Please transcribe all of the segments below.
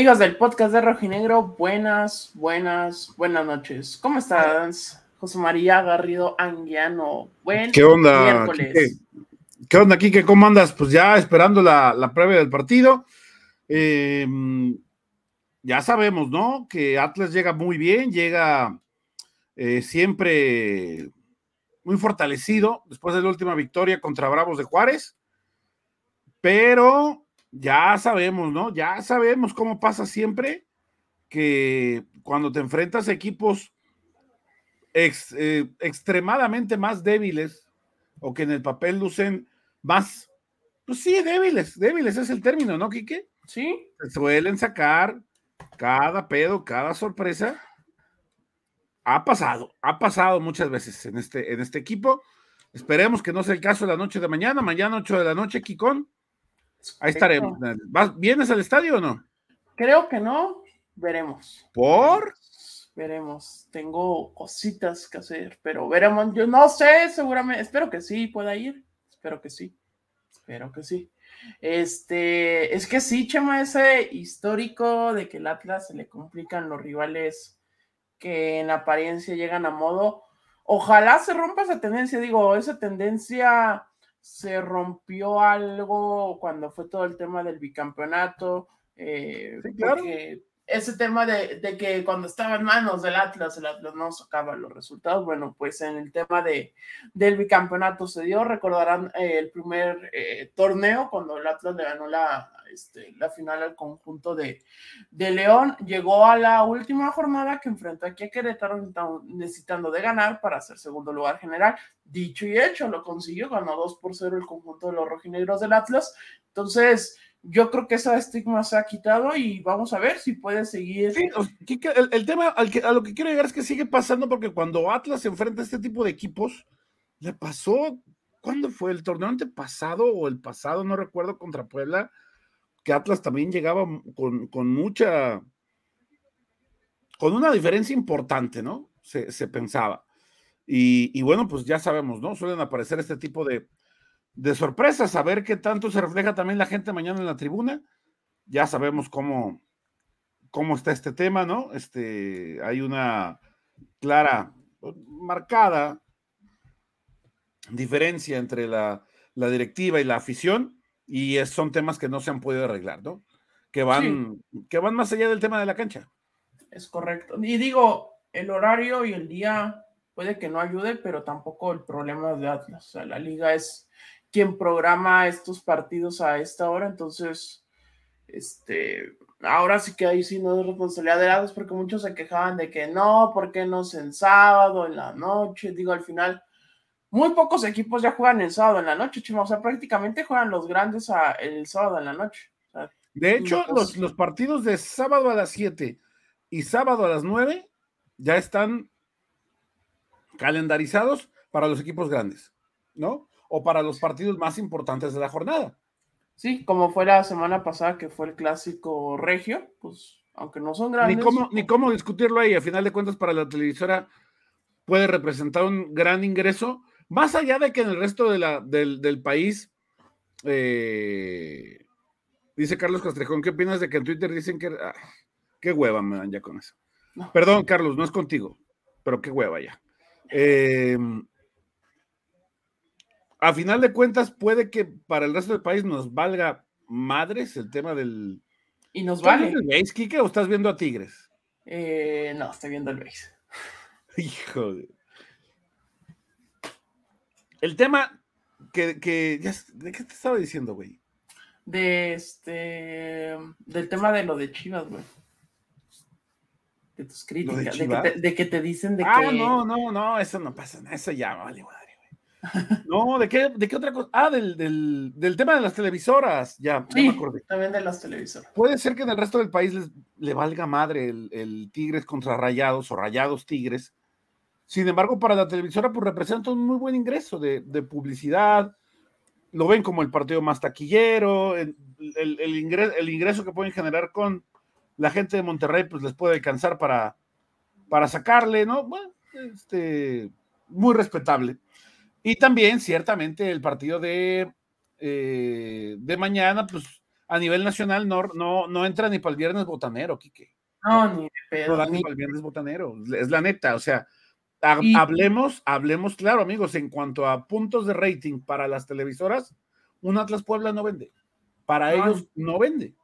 Amigos del podcast de Rojinegro, buenas, buenas, buenas noches. ¿Cómo estás, José María Garrido Anguiano? Buen ¿Qué onda? Miércoles. ¿Qué onda, Kike? ¿Cómo andas? Pues ya esperando la, la previa del partido. Em, ya sabemos, ¿no? Que Atlas llega muy bien, llega eh, siempre muy fortalecido después de la última victoria contra Bravos de Juárez. Pero ya sabemos, ¿no? Ya sabemos cómo pasa siempre que cuando te enfrentas a equipos eh, extremadamente más débiles o que en el papel lucen más, pues sí, débiles, débiles es el término, ¿no, Quique? Sí. Se suelen sacar cada pedo, cada sorpresa. Ha pasado, ha pasado muchas veces en este, en este equipo. Esperemos que no sea el caso de la noche de mañana. Mañana, 8 de la noche, Kikón. Ahí estaremos. ¿Vienes al estadio o no? Creo que no. Veremos. ¿Por? Veremos. Tengo cositas que hacer, pero veremos. Yo no sé, seguramente. Espero que sí pueda ir. Espero que sí. Espero que sí. Este, es que sí, Chema, ese histórico de que el Atlas se le complican los rivales que en apariencia llegan a modo. Ojalá se rompa esa tendencia, digo, esa tendencia se rompió algo cuando fue todo el tema del bicampeonato, eh, ese tema de, que cuando estaba en manos del Atlas, el Atlas no sacaba los resultados, bueno, pues en el tema de, del bicampeonato se dio, recordarán eh, el primer eh, torneo cuando el Atlas le ganó la, este, la final al conjunto de, de, León. Llegó a la última jornada que enfrentó aquí a Querétaro necesitando de ganar para ser segundo lugar general. Dicho y hecho, lo consiguió, ganó 2 por 0 el conjunto de los rojinegros del Atlas. Entonces, yo creo que ese estigma se ha quitado y vamos a ver si puede seguir. Sí, el, tema al que, a lo que quiero llegar es que sigue pasando porque cuando Atlas se enfrenta a este tipo de equipos, le pasó, ¿cuándo fue? ¿El torneo antepasado o el pasado? No recuerdo, contra Puebla Atlas también llegaba con, mucha, con una diferencia importante, ¿no? Se, pensaba. Y, bueno, pues ya sabemos, ¿no? Suelen aparecer este tipo de, de sorpresas, a ver qué tanto se refleja también la gente mañana en la tribuna. Ya sabemos cómo, cómo está este tema, ¿no? Este, hay una clara, marcada diferencia entre la, la directiva y la afición y son temas que no se han podido arreglar, ¿no? Que van, que van más allá del tema de la cancha. Es correcto. Y digo, el horario y el día puede que no ayude, pero tampoco el problema de Atlas. O sea, la liga es quien programa estos partidos a esta hora, entonces, este, ahora sí que ahí sí no es responsabilidad de Atlas, porque muchos se quejaban de que no, ¿por qué no es en sábado, en la noche? Digo, al final, muy pocos equipos ya juegan el sábado en la noche, chimo. O sea, prácticamente juegan los grandes el sábado en la noche. de hecho, los, los, partidos de sábado a las 7 y sábado a las 9 ya están calendarizados para los equipos grandes, ¿no? O para los partidos más importantes de la jornada. Sí, como fue la semana pasada que fue el clásico regio, pues aunque no son grandes. Ni cómo, ni cómo discutirlo ahí, a final de cuentas para la televisora puede representar un gran ingreso, más allá de que en el resto de la, del, país, eh, dice Carlos Castrejón, ¿qué opinas de que en Twitter dicen que... Ah, qué hueva me dan ya con eso. Perdón, Carlos, no es contigo, pero qué hueva ya. Em, a final de cuentas, puede que para el resto del país nos valga madres el tema del... Y nos vale. el base, Kike, o estás viendo a Tigres? Eh, no, estoy viendo el base. Hijo de... El tema que, que ¿de qué te estaba diciendo, güey? De este, del tema de lo de Chivas, güey. De tus críticas, de, que te, dicen de ah, que... no, no, no, eso no pasa eso ya vale madre, güey. No, ¿de qué, ¿de qué otra cosa? Ah, del, del, del tema de las televisoras, ya, sí, me acordé. también de las televisoras. Puede ser que en el resto del país les, le valga madre el, el Tigres contra Rayados o Rayados Tigres, sin embargo, para la televisora, pues representa un muy buen ingreso de, publicidad. Lo ven como el partido más taquillero, el, ingreso, que pueden generar con la gente de Monterrey, pues les puede alcanzar para, para sacarle, ¿no? Bueno, este, muy respetable. Y también, ciertamente, el partido de, eh, de mañana, pues a nivel nacional no, no, no entra ni para el viernes botanero, Quique. No, ni de pedo. No ni para el viernes botanero, es la neta, o sea, hablemos, hablemos claro, amigos, en cuanto a puntos de rating para las televisoras, un Atlas Puebla no vende. Para ellos no vende.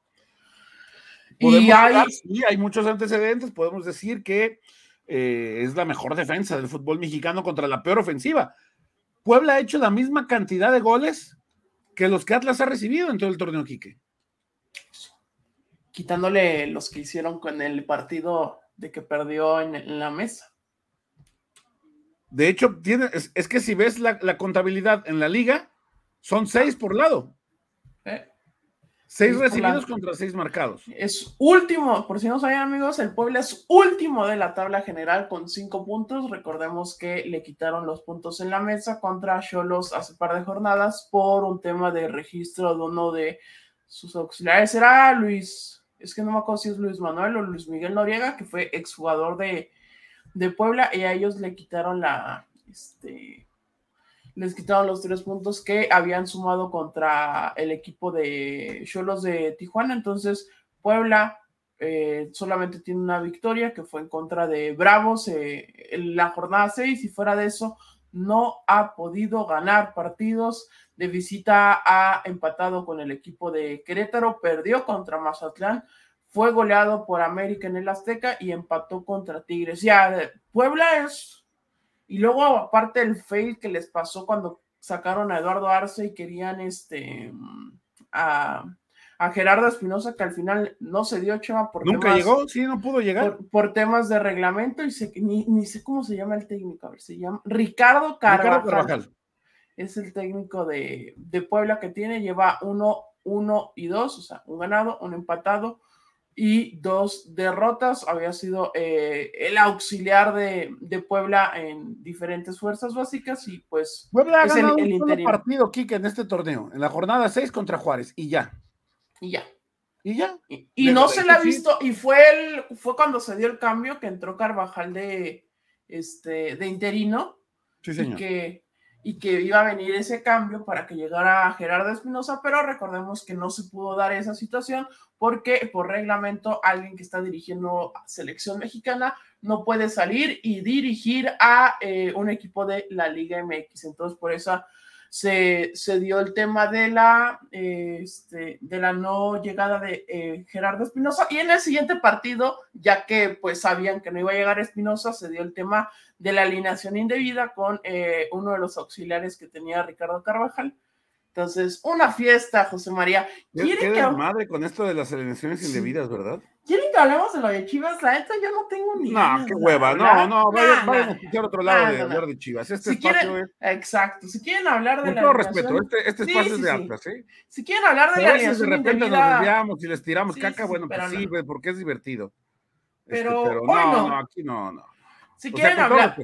y hay... hay muchos antecedentes, podemos decir que eh, es la mejor defensa del fútbol mexicano contra la peor ofensiva. Puebla ha hecho la misma cantidad de goles que los que Atlas ha recibido en todo el torneo, Quique quitándole los que hicieron con el partido de que perdió en, la mesa. De hecho, tiene, es, que si ves la, contabilidad en la liga, son seis por lado. Eh, seis recibidos contra seis marcados. Es último, por si no saben amigos, el Puebla es último de la tabla general con cinco puntos. Recordemos que le quitaron los puntos en la mesa contra Cholos hace par de jornadas por un tema de registro de uno de sus auxiliares. Era Luis es que no me acuerdo si es Luis Manuel o Luis Miguel Noriega, que fue exjugador de, de Puebla, y a ellos le quitaron la, este, les quitaron los tres puntos que habían sumado contra el equipo de Cholos de Tijuana. Entonces, Puebla eh, solamente tiene una victoria que fue en contra de Bravos eh, en la jornada 6 y fuera de eso no ha podido ganar partidos de visita ha empatado con el equipo de Querétaro, perdió contra Mazatlán, fue goleado por América en el Azteca y empató contra Tigres. Ya, Puebla es. Y luego, aparte el fail que les pasó cuando sacaron a Eduardo Arce y querían este a, Gerardo Espinosa, que al final no se dio, Chema, por Nunca llegó, sí, no pudo llegar. Por, temas de reglamento y ni, sé cómo se llama el técnico, a ver, se llama Ricardo Carvajal. Ricardo Carvajal es el técnico de, Puebla que tiene, lleva uno, uno y dos, o sea, un ganado, un empatado y dos derrotas. Había sido eh, el auxiliar de, Puebla en diferentes fuerzas básicas y pues Puebla ha ganado el, un partido, Kike, en este torneo, en la jornada 6 contra Juárez y ya. Y ya. Y ya. Y, no se le ha visto, y fue el, fue cuando se dio el cambio que entró Carvajal de este de interino. Sí, señor. Y que y que iba a venir ese cambio para que llegara Gerardo Espinosa, pero recordemos que no se pudo dar esa situación porque por reglamento alguien que está dirigiendo selección mexicana no puede salir y dirigir a eh, un equipo de la Liga MX. Entonces, por esa se, dio el tema de la, este, de la no llegada de eh, Gerardo Espinosa y en el siguiente partido, ya que pues sabían que no iba a llegar Espinosa, se dio el tema de la alineación indebida con eh, uno de los auxiliares que tenía Ricardo Carvajal entonces, una fiesta, José María. ¿Quieren que madre con esto de las alineaciones indebidas, verdad? ¿Quieren que hablemos de lo de Chivas? La neta, yo no tengo ni. No, qué hueva. No, no, vayan, a escuchar otro lado de hablar de Chivas. Este espacio es. Exacto. Si quieren hablar de con todo respeto, este, este espacio es de Atlas, ¿eh? Si quieren hablar de la alineación. de repente nos desviamos y les tiramos caca, bueno, pues sí, porque es divertido. Este, pero, no, no, aquí no, no. Si quieren hablar.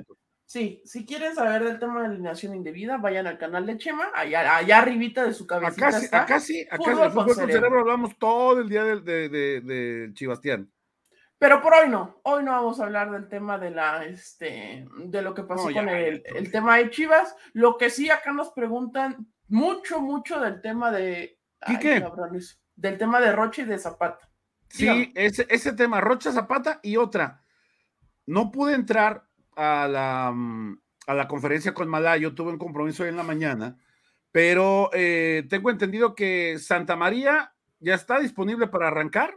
Sí, si quieren saber del tema de alineación indebida, vayan al canal de Chema, allá, allá arribita de su cabecita acá, está. Acá sí, acá fútbol, fútbol con, cerebro. hablamos todo el día del de, de, Chibastián. Pero por hoy no, hoy no vamos a hablar del tema de la, este, de lo que pasó con el, el, tema de Chivas. Lo que sí acá nos preguntan mucho, mucho del tema de... ¿Y qué? del tema de Rocha y de Zapata. Sí, ese, ese tema, Rocha, Zapata y otra. No pude entrar a la, mm, a la conferencia con Malayo, tuve un compromiso hoy en la mañana, pero eh, tengo entendido que Santa María ya está disponible para arrancar.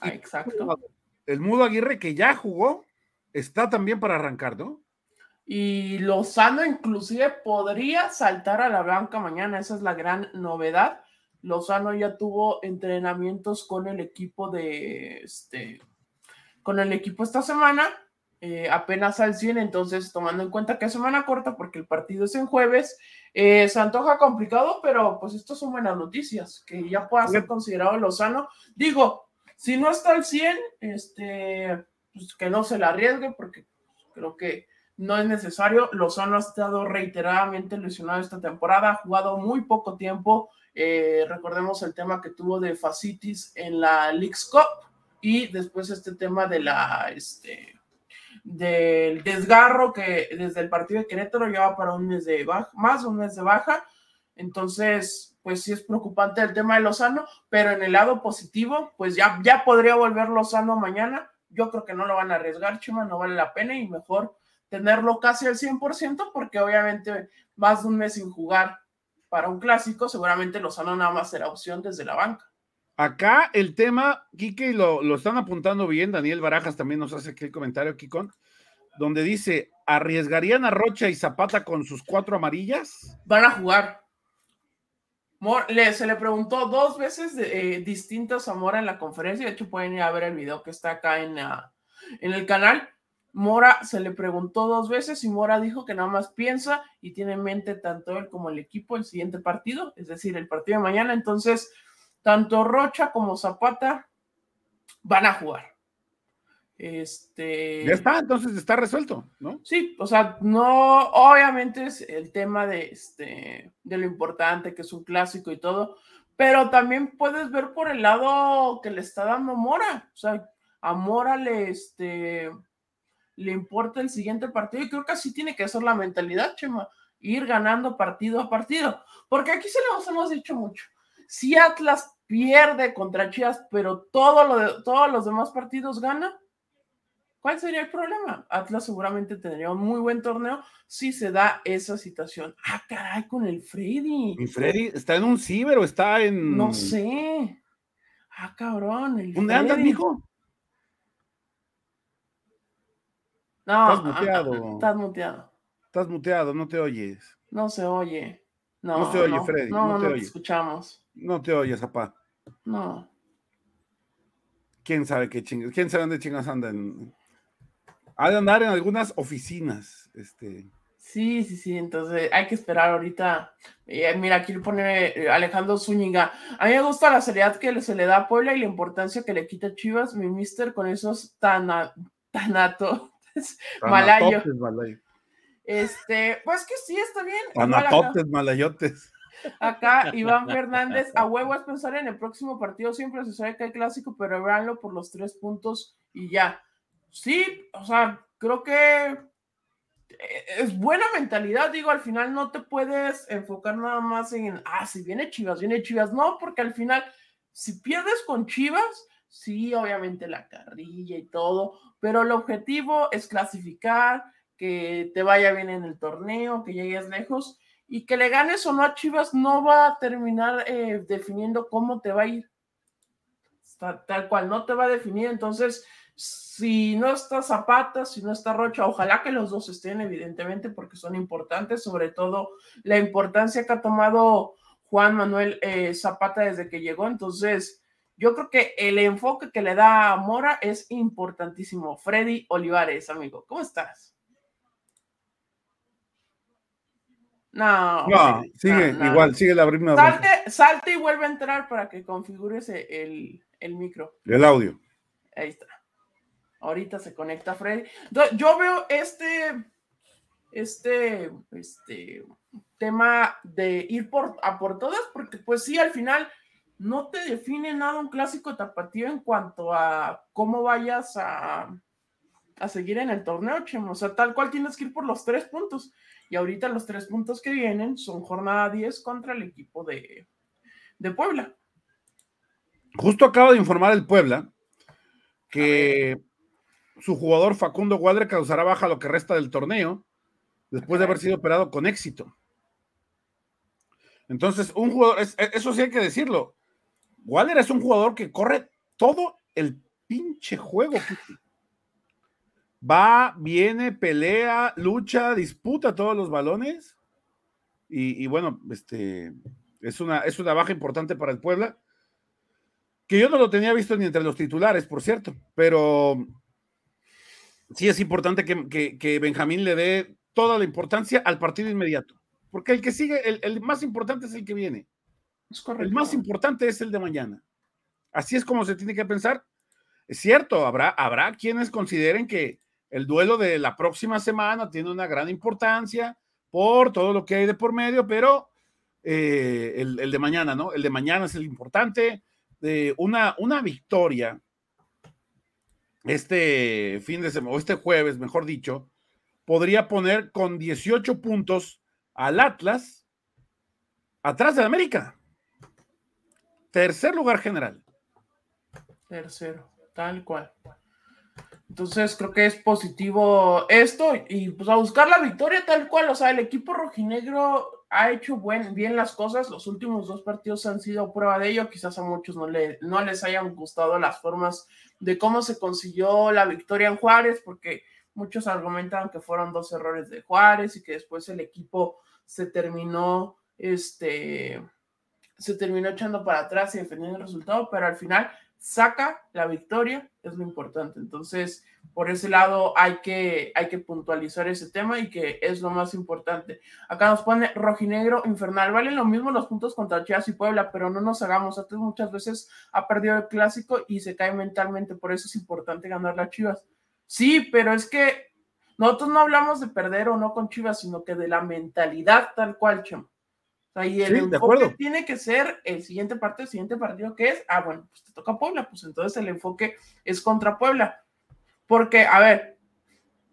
Ah, exacto. El Mudo Aguirre, que ya jugó, está también para arrancar, ¿no? Y Lozano inclusive podría saltar a la blanca mañana, esa es la gran novedad. Lozano ya tuvo entrenamientos con el equipo de este con el equipo esta semana eh, apenas al 100, entonces tomando en cuenta que es semana corta porque el partido es en jueves, eh, se antoja complicado, pero pues estas son buenas noticias, que ya pueda ser considerado Lozano. Digo, si no está al 100, este, pues que no se le arriesgue porque creo que no es necesario. Lozano ha estado reiteradamente lesionado esta temporada, ha jugado muy poco tiempo. Eh, recordemos el tema que tuvo de facitis en la League's Cup y después este tema de la, este, del desgarro que desde el partido de Querétaro lleva para un mes de baja, más un mes de baja. Entonces, pues sí es preocupante el tema de Lozano, pero en el lado positivo, pues ya, ya podría volver Lozano mañana. Yo creo que no lo van a arriesgar, Chima, no vale la pena y mejor tenerlo casi al 100% porque obviamente más de un mes sin jugar para un clásico, seguramente Lozano nada más será opción desde la banca. Acá el tema, Quique, lo, lo están apuntando bien, Daniel Barajas también nos hace aquí el comentario, Kikon, donde dice, ¿arriesgarían a Rocha y Zapata con sus cuatro amarillas? Van a jugar. se le preguntó dos veces de, eh, distintas a Mora en la conferencia, de hecho pueden ir a ver el video que está acá en, en el canal. Mora se le preguntó dos veces y Mora dijo que nada más piensa y tiene en mente tanto él como el equipo el siguiente partido, es decir, el partido de mañana. Entonces, tanto Rocha como Zapata van a jugar. Este. Ya está, entonces está resuelto, ¿no? Sí, o sea, no, obviamente es el tema de este, de lo importante que es un clásico y todo, pero también puedes ver por el lado que le está dando Mora. O sea, a Mora le, este, le importa el siguiente partido y creo que así tiene que ser la mentalidad, Chema, ir ganando partido a partido, porque aquí se lo hemos dicho mucho. Si Atlas pierde contra Chivas, pero todo lo de, todos los demás partidos gana, ¿Cuál sería el problema? Atlas seguramente tendría un muy buen torneo si se da esa situación. Ah, caray, con el Freddy. ¿Y Freddy está en un ciber o está en.? No sé. Ah, cabrón. ¿Dónde andas, mijo? No, estás muteado. estás muteado. Estás muteado, no te oyes. No se oye. No, no se oye, Freddy. No, no, te, escuchamos. No te oyes, papá. No. ¿Quién sabe qué chingas? ¿Quién sabe dónde chingas andan? Ha de andar en algunas oficinas. Este. Sí, sí, sí, entonces hay que esperar ahorita. Eh, mira, aquí le pone eh, Alejandro Zúñiga. A mí me gusta la seriedad que se le da a Puebla y la importancia que le quita Chivas, mi mister, con esos tana, tanatos malayo. Este, pues que sí, está bien. Tanatotes, malayotes. Acá Iván Fernández, a huevo es pensar en el próximo partido, siempre se sabe que hay clásico, pero véanlo por los tres puntos y ya sí, o sea, creo que es buena mentalidad, digo, al final no te puedes enfocar nada más en, ah, si viene Chivas, viene Chivas, no, porque al final, si pierdes con Chivas, sí, obviamente la carrilla y todo, pero el objetivo es clasificar, que te vaya bien en el torneo, que llegues lejos y que le ganes o no a Chivas no va a terminar eh, definiendo cómo te va a ir. tal cual, no te va a definir, entonces si no está Zapata, si no está Rocha, ojalá que los dos estén, evidentemente, porque son importantes, sobre todo la importancia que ha tomado Juan Manuel eh, Zapata desde que llegó. Entonces, yo creo que el enfoque que le da a Mora es importantísimo. Freddy Olivares, amigo, ¿cómo estás? No, no sigue igual, sigue la primera. Salte, salte y vuelve a entrar para que configures el, el micro. El audio. Ahí está. Ahorita se conecta Freddy. Yo veo este, este, este tema de ir por, a por todas, porque pues sí, al final no te define nada un clásico tapatío en cuanto a cómo vayas a, a seguir en el torneo, Chemo. O sea, tal cual tienes que ir por los tres puntos. Y ahorita los tres puntos que vienen son jornada 10 contra el equipo de, de Puebla. Justo acaba de informar el Puebla que su jugador Facundo Guadre causará baja lo que resta del torneo después de haber sido operado con éxito. Entonces, un jugador, eso sí hay que decirlo. Waller es un jugador que corre todo el pinche juego. Va, viene, pelea, lucha, disputa todos los balones. Y, bueno, este es una, es una baja importante para el Puebla. Que yo no lo tenía visto ni entre los titulares, por cierto, pero sí es importante que, Benjamín le dé toda la importancia al partido inmediato, porque el que sigue, el, más importante es el que viene. el más importante es el de mañana. Así es como se tiene que pensar. Es cierto, habrá, habrá quienes consideren que el duelo de la próxima semana tiene una gran importancia por todo lo que hay de por medio, pero eh, el, de mañana, ¿no? El de mañana es el importante. de una, una victoria este fin de semana, o este jueves, mejor dicho, podría poner con 18 puntos al Atlas atrás de América. Tercer lugar general. Tercero, tal cual. Entonces creo que es positivo esto y pues a buscar la victoria tal cual. O sea, el equipo rojinegro ha hecho buen, bien las cosas. Los últimos dos partidos han sido prueba de ello. Quizás a muchos no, le, no les hayan gustado las formas de cómo se consiguió la victoria en Juárez, porque muchos argumentan que fueron dos errores de Juárez y que después el equipo se terminó, este, se terminó echando para atrás y defendiendo el resultado, pero al final saca la victoria, es lo importante. Entonces, por ese lado hay que, hay que puntualizar ese tema y que es lo más importante. Acá nos pone rojinegro infernal. Valen lo mismo los puntos contra Chivas y Puebla, pero no nos hagamos. Atlas muchas veces ha perdido el clásico y se cae mentalmente. Por eso es importante ganar las Chivas. Sí, pero es que nosotros no hablamos de perder o no con Chivas, sino que de la mentalidad tal cual, Chema y el enfoque tiene que ser el siguiente partido, el siguiente partido que es, ah, bueno, pues te toca Puebla, pues entonces el enfoque es contra Puebla. Porque, a ver,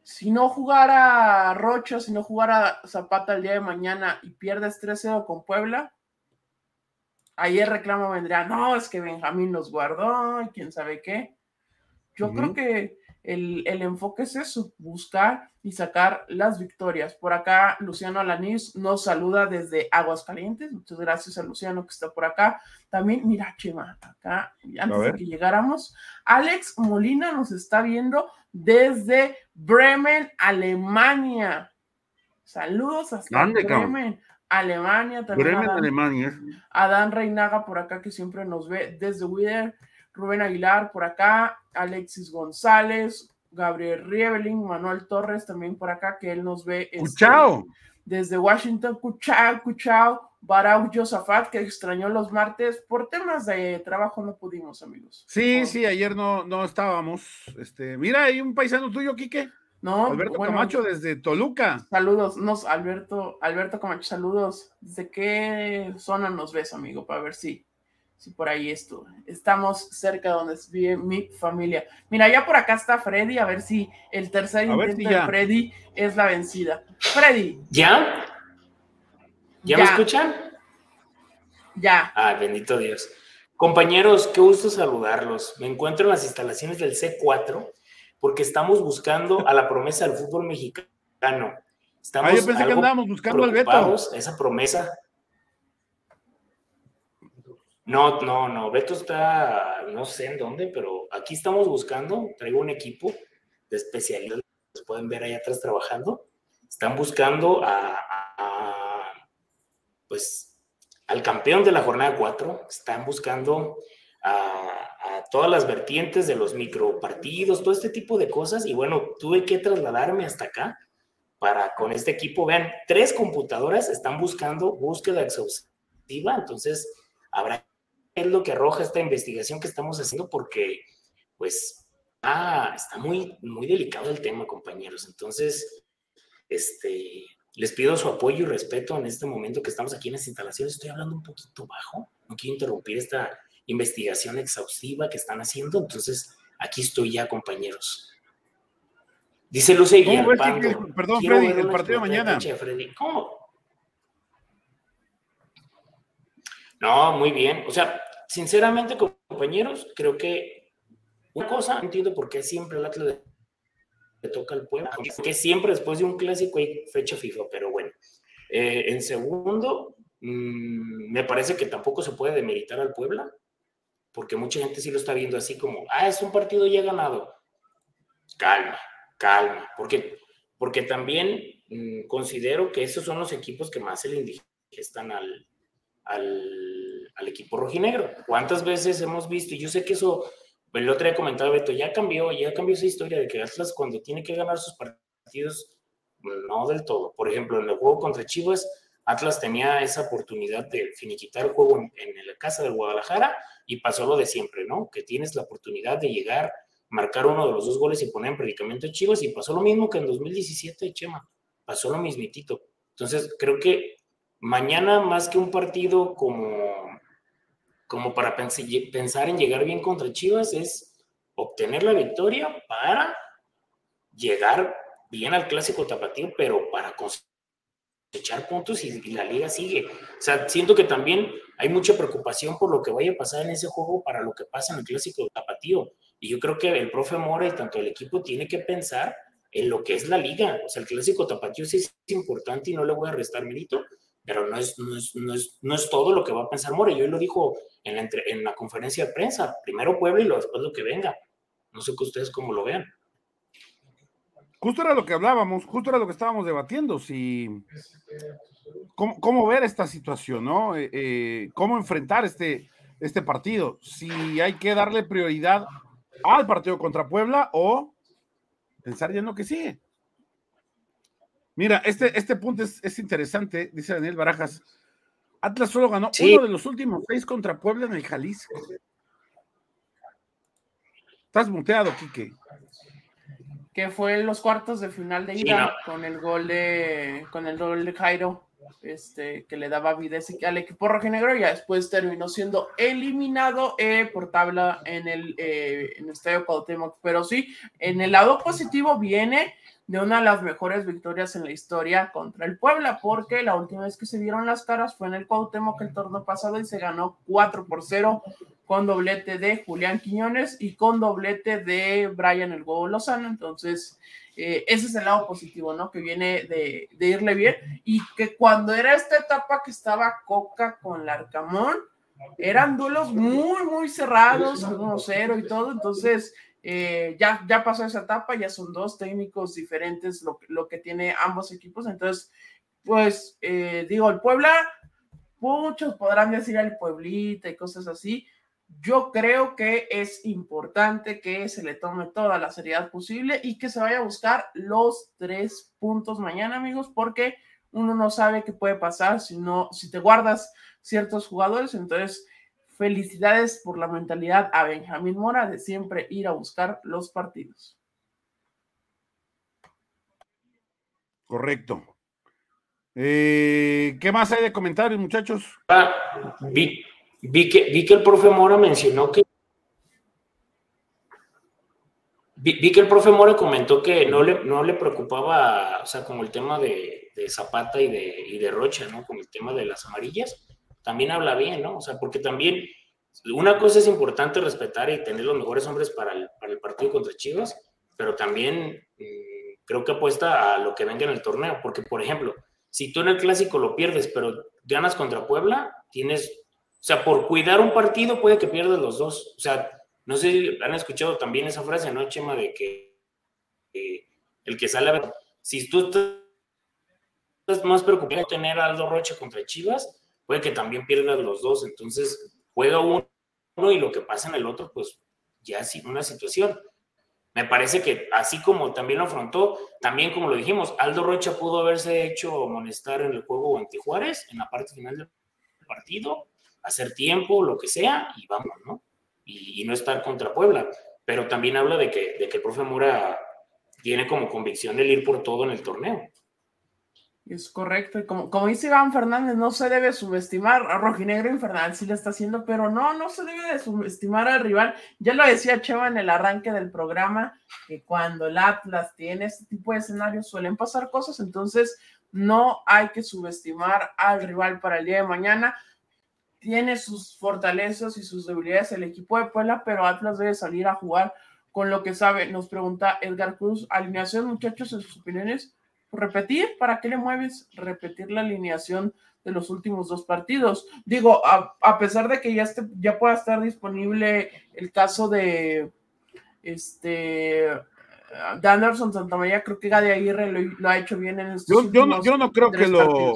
si no jugara Rocha, si no jugara Zapata el día de mañana y pierdes 3-0 con Puebla, ahí el reclamo vendría, no, es que Benjamín los guardó, y quién sabe qué. Yo creo que el, enfoque es eso, buscar y sacar las victorias. Por acá, Luciano Alanís nos saluda desde Aguascalientes. Muchas gracias a Luciano que está por acá. También, mira, Chema, acá, antes de que llegáramos, Alex Molina nos está viendo desde Bremen, Alemania. Saludos hasta Bremen. Alemania también. Bremen, Alemania. Adán Reinaga por acá que siempre nos ve desde Wither. Rubén Aguilar por acá, Alexis González, Gabriel Rievelin, Manuel Torres también por acá, que él nos ve este, desde Washington, Cuchao, Cuchao, Barau Josafat, que extrañó los martes, por temas de trabajo no pudimos, amigos. Sí, sí, ayer no, no estábamos. Este, mira, hay un paisano tuyo, Quique. No, Alberto Camacho desde Toluca. Saludos, nos, Alberto, Alberto Camacho, saludos. ¿Desde qué zona nos ves, amigo? Para ver si Sí, por ahí esto. Estamos cerca de donde vive mi familia. Mira, ya por acá está Freddy, a ver si el tercer intento de Freddy es la vencida. Freddy. ¿Ya? ¿Ya, me escuchan? Ya. Ah, bendito Dios. Compañeros, qué gusto saludarlos. Me encuentro en las instalaciones del C4 porque estamos buscando a la promesa del fútbol mexicano. Estamos ah, yo pensé que andábamos buscando al Beto. Esa promesa no, no, no. Beto está, no sé en dónde, pero aquí estamos buscando. Traigo un equipo de especialistas, pueden ver ahí atrás trabajando. Están buscando a, pues, al campeón de la jornada 4. Están buscando a, todas las vertientes de los micropartidos, todo este tipo de cosas. Y bueno, tuve que trasladarme hasta acá para con este equipo. Vean, tres computadoras están buscando búsqueda exhaustiva. Entonces, habrá es lo que arroja esta investigación que estamos haciendo porque, pues, ah, está muy, muy delicado el tema, compañeros. Entonces, este, les pido su apoyo y respeto en este momento que estamos aquí en las instalaciones. Estoy hablando un poquito bajo, no quiero interrumpir esta investigación exhaustiva que están haciendo. Entonces, aquí estoy ya, compañeros. Dice Luce Guillermo. Perdón, Freddy, el partido de mañana. ¿Cómo? No, muy bien. O sea, sinceramente, compañeros, creo que una cosa, no entiendo por qué siempre el Atlas le toca al pueblo, que siempre después de un clásico hay fecha FIFA, pero bueno. Eh, en segundo, mm, me parece que tampoco se puede demeritar al Puebla, porque mucha gente sí lo está viendo así como, ah, es un partido ya ganado. Calma, calma, porque, porque también mm, considero que esos son los equipos que más se le indigestan al, al, al, equipo rojinegro. ¿Cuántas veces hemos visto? Y yo sé que eso, el otro día comentaba Beto, ya cambió, ya cambió esa historia de que Atlas cuando tiene que ganar sus partidos, no del todo. Por ejemplo, en el juego contra Chivas, Atlas tenía esa oportunidad de finiquitar el juego en, en la casa del Guadalajara y pasó lo de siempre, ¿no? Que tienes la oportunidad de llegar, marcar uno de los dos goles y poner en predicamento a Chivas y pasó lo mismo que en 2017, Chema. Pasó lo mismitito. Entonces, creo que mañana más que un partido como, como para pensar en llegar bien contra Chivas, es obtener la victoria para llegar bien al clásico tapatío, pero para conseguir echar puntos y, la liga sigue. O sea, siento que también hay mucha preocupación por lo que vaya a pasar en ese juego para lo que pasa en el clásico tapatío. Y yo creo que el profe Mora y tanto el equipo tiene que pensar en lo que es la liga. O sea, el clásico tapatío sí es importante y no le voy a restar mérito, pero no es, no es, no es, no es todo lo que va a pensar Mora. Yo lo dijo en la, en la conferencia de prensa. Primero Puebla y después lo que venga. No sé que ustedes cómo lo vean. Justo era lo que hablábamos, justo era lo que estábamos debatiendo, si cómo, ver esta situación, ¿no? Eh, eh, cómo enfrentar este, este partido, si hay que darle prioridad al partido contra Puebla o pensar ya en que sigue. Mira, este, este punto es, interesante, dice Daniel Barajas. Atlas solo ganó uno de los últimos seis contra Puebla en el Jalisco. Estás muteado, Quique que fue en los cuartos de final de ida con el gol de con el gol de Jairo este que le daba vida al equipo rojinegro y después terminó siendo eliminado eh, por tabla en el, eh, en el estadio Cuauhtémoc pero sí en el lado positivo viene de una de las mejores victorias en la historia contra el Puebla, porque la última vez que se dieron las caras fue en el Cuauhtémoc el torneo pasado y se ganó 4 por 0 con doblete de Julián Quiñones y con doblete de Brian el Huevo Lozano. Entonces, eh, ese es el lado positivo, ¿no? Que viene de, de, irle bien y que cuando era esta etapa que estaba Coca con Larcamón, eran duelos muy, muy cerrados, 1-0 y todo. Entonces, eh, ya, ya pasó esa etapa, ya son dos técnicos diferentes lo, lo que tiene ambos equipos. Entonces, pues eh, digo, el Puebla, muchos podrán decir al Pueblita y cosas así. Yo creo que es importante que se le tome toda la seriedad posible y que se vaya a buscar los tres puntos mañana, amigos, porque uno no sabe qué puede pasar si no, si te guardas ciertos jugadores. Entonces, Felicidades por la mentalidad a Benjamín Mora de siempre ir a buscar los partidos. Correcto. Eh, ¿Qué más hay de comentarios, muchachos? Ah, vi, que, vi que el profe Mora mencionó que Vi, que el profe Mora comentó que no le, no le preocupaba, o sea, como el tema de, Zapata y de, y de Rocha, ¿no? Con el tema de las amarillas también habla bien, ¿no? O sea, porque también una cosa es importante respetar y tener los mejores hombres para el, partido contra Chivas, pero también mm, creo que apuesta a lo que venga en el torneo, porque por ejemplo, si tú en el clásico lo pierdes, pero ganas contra Puebla, tienes, o sea, por cuidar un partido puede que pierdas los dos. O sea, no sé si han escuchado también esa frase, ¿no, Chema? De que el que sale a ver, si tú estás más preocupado de tener a Aldo Rocha contra Chivas, puede que también pierdan los dos, entonces juega uno y lo que pasa en el otro, pues ya es una situación. Me parece que así como también lo afrontó, también como lo dijimos, Aldo Rocha pudo haberse hecho amonestar en el juego ante Juárez, en la parte final del partido, hacer tiempo, lo que sea, y vamos, ¿no? Y, no estar contra Puebla. Pero también habla de que, de que el profe Mora tiene como convicción el ir por todo en el torneo. Es correcto. Y como, como dice Iván Fernández, no se debe subestimar a Rojinegro Infernal, sí lo está haciendo, pero no, no se debe de subestimar al rival. Ya lo decía Cheva en el arranque del programa, que cuando el Atlas tiene este tipo de escenarios suelen pasar cosas, entonces no hay que subestimar al rival para el día de mañana. Tiene sus fortalezas y sus debilidades el equipo de Puebla, pero Atlas debe salir a jugar con lo que sabe. Nos pregunta Edgar Cruz, alineación muchachos en sus opiniones repetir, ¿para qué le mueves? Repetir la alineación de los últimos dos partidos. Digo, a, pesar de que ya, esté, ya pueda estar disponible el caso de este de Anderson Santamaría, creo que Gadi Aguirre lo, ha hecho bien en estos yo, no, yo no creo que lo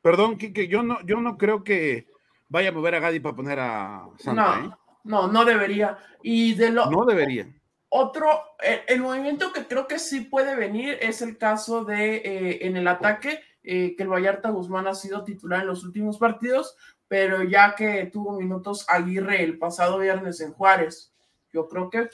perdón, Kike, yo no, yo no creo que vaya a mover a Gadi para poner a Santa, no, ¿eh? no, no debería. Y de lo no debería otro, el, movimiento que creo que sí puede venir es el caso de eh, en el ataque, eh, que el Vallarta Guzmán ha sido titular en los últimos partidos, pero ya que tuvo minutos Aguirre el pasado viernes en Juárez, yo creo que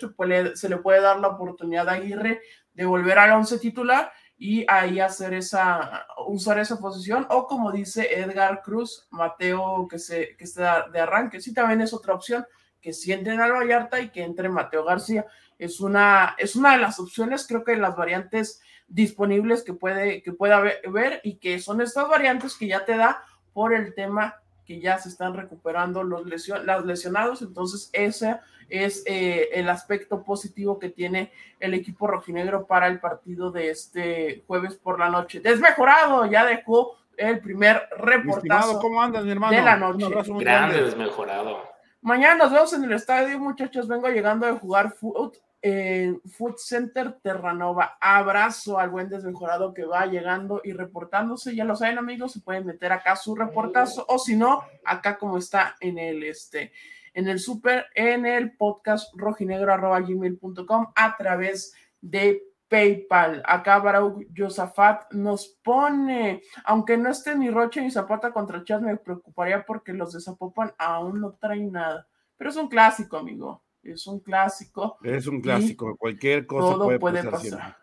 se, le puede dar la oportunidad a Aguirre de volver al once titular y ahí hacer esa, usar esa posición, o como dice Edgar Cruz, Mateo que se que de arranque, sí también es otra opción, que si entren al Vallarta y que entre Mateo García. Es una, es una de las opciones, creo que las variantes disponibles que puede, que pueda ver y que son estas variantes que ya te da por el tema que ya se están recuperando los lesion, las lesionados. Entonces, ese es eh, el aspecto positivo que tiene el equipo rojinegro para el partido de este jueves por la noche. Desmejorado, ya dejó el primer reportazo ¿cómo andas, mi hermano? de la noche. Grande, desmejorado. Mañana nos vemos en el estadio, muchachos. Vengo llegando de jugar foot en Food Center Terranova. Abrazo al buen desmejorado que va llegando y reportándose. Ya lo saben, amigos, se pueden meter acá su reportazo o si no, acá como está en el este en el super en el podcast rojinegro.gmail.com a través de PayPal. Acá Barau Josafat nos pone, aunque no esté ni Roche ni Zapata contra Chad, me preocuparía porque los de Zapopan aún no traen nada. Pero es un clásico, amigo es un clásico. Es un clásico, cualquier cosa todo puede, pasar.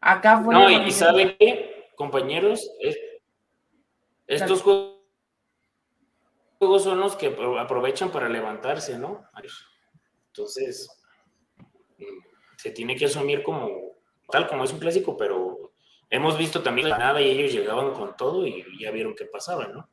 Acá fue No, y, sabe qué, compañeros, estos juegos son los que aprovechan para levantarse, ¿no? Entonces, se tiene que asumir como tal como es un clásico, pero hemos visto también la nada y ellos llegaban con todo y ya vieron qué pasaba, ¿no?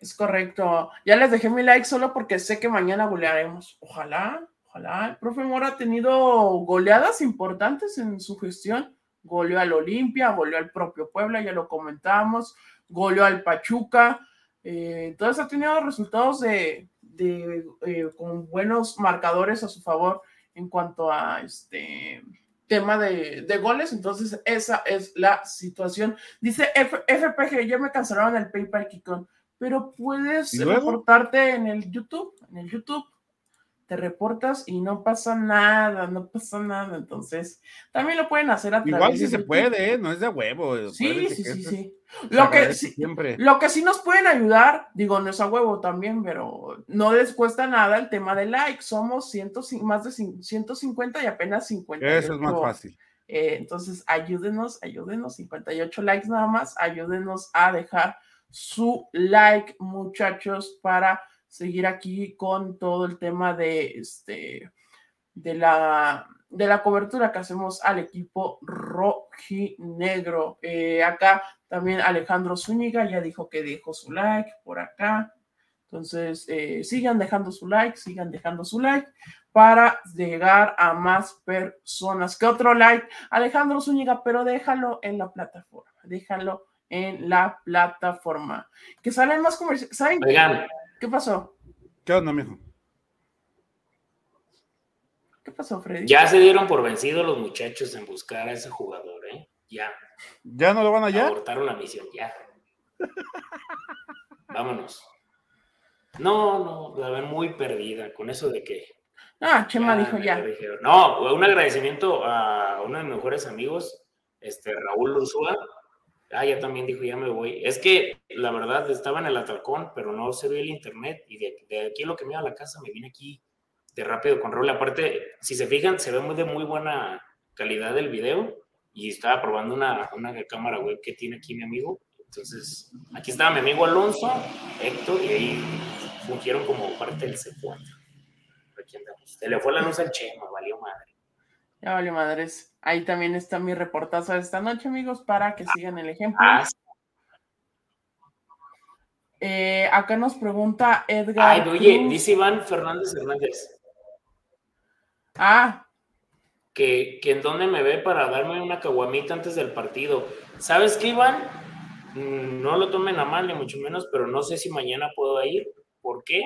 Es correcto. Ya les dejé mi like solo porque sé que mañana golearemos. Ojalá, ojalá. El profe Mora ha tenido goleadas importantes en su gestión. Goleó al Olimpia, goleó al propio Puebla, ya lo comentamos. Goleó al Pachuca. Eh, entonces ha tenido resultados de, eh, con buenos marcadores a su favor en cuanto a este tema de, goles. Entonces, esa es la situación. Dice FPG, ya me cancelaron el PayPal Kikon pero puedes reportarte en el YouTube, en el YouTube te reportas y no pasa nada, no pasa nada. Entonces, también lo pueden hacer a través Igual sí se puede, ¿eh? no es de huevo. Sí, sí, sí, sí. Lo que, sí lo que sí nos pueden ayudar, digo, no es a huevo también, pero no les cuesta nada el tema de like. Somos ciento, más de 150 y apenas 50. Eso es más fácil. Eh, entonces, ayúdenos, ayúdenos, 58 likes nada más, ayúdenos a dejar su like, muchachos, para seguir aquí con todo el tema de este de la de la cobertura que hacemos al equipo rojinegro. Eh, acá también Alejandro Zúñiga ya dijo que dejó su like por acá. Entonces, eh, sigan dejando su like, sigan dejando su like para llegar a más personas. ¿Qué otro like? Alejandro Zúñiga, pero déjalo en la plataforma, déjalo en la plataforma. Que salen más comerciales. ¿Saben qué pasó? ¿Qué onda, mijo? ¿Qué pasó, Freddy? Ya se dieron por vencidos los muchachos en buscar a ese jugador, ¿eh? Ya. ¿Ya no lo van allá? Abortaron la misión, ya. Vámonos. No, no, la ven muy perdida con eso de que. Ah, Chema dijo ya. No, un agradecimiento a uno de mis mejores amigos, este Raúl Ursúa, Ah, ya también dijo, ya me voy. Es que la verdad estaba en el atalcón, pero no se ve el internet y de, aquí lo que me iba a la casa me vine aquí de rápido con rol. Aparte, si se fijan, se ve muy de muy buena calidad el video y estaba probando una, una cámara web que tiene aquí mi amigo. Entonces, aquí estaba mi amigo Alonso, Héctor, y ahí fungieron como parte del C4. Aquí andamos. Se le fue la luz al Chema, valió madre. Ya vale madres. Ahí también está mi reportazo de esta noche, amigos, para que sigan el ejemplo. Ah, eh, acá nos pregunta Edgar. Ay, oye, dice Iván Fernández Hernández. Ah. Que, que en dónde me ve para darme una caguamita antes del partido. ¿Sabes qué, Iván? Mm, no lo tomen a mal, ni mucho menos, pero no sé si mañana puedo ir. ¿Por qué?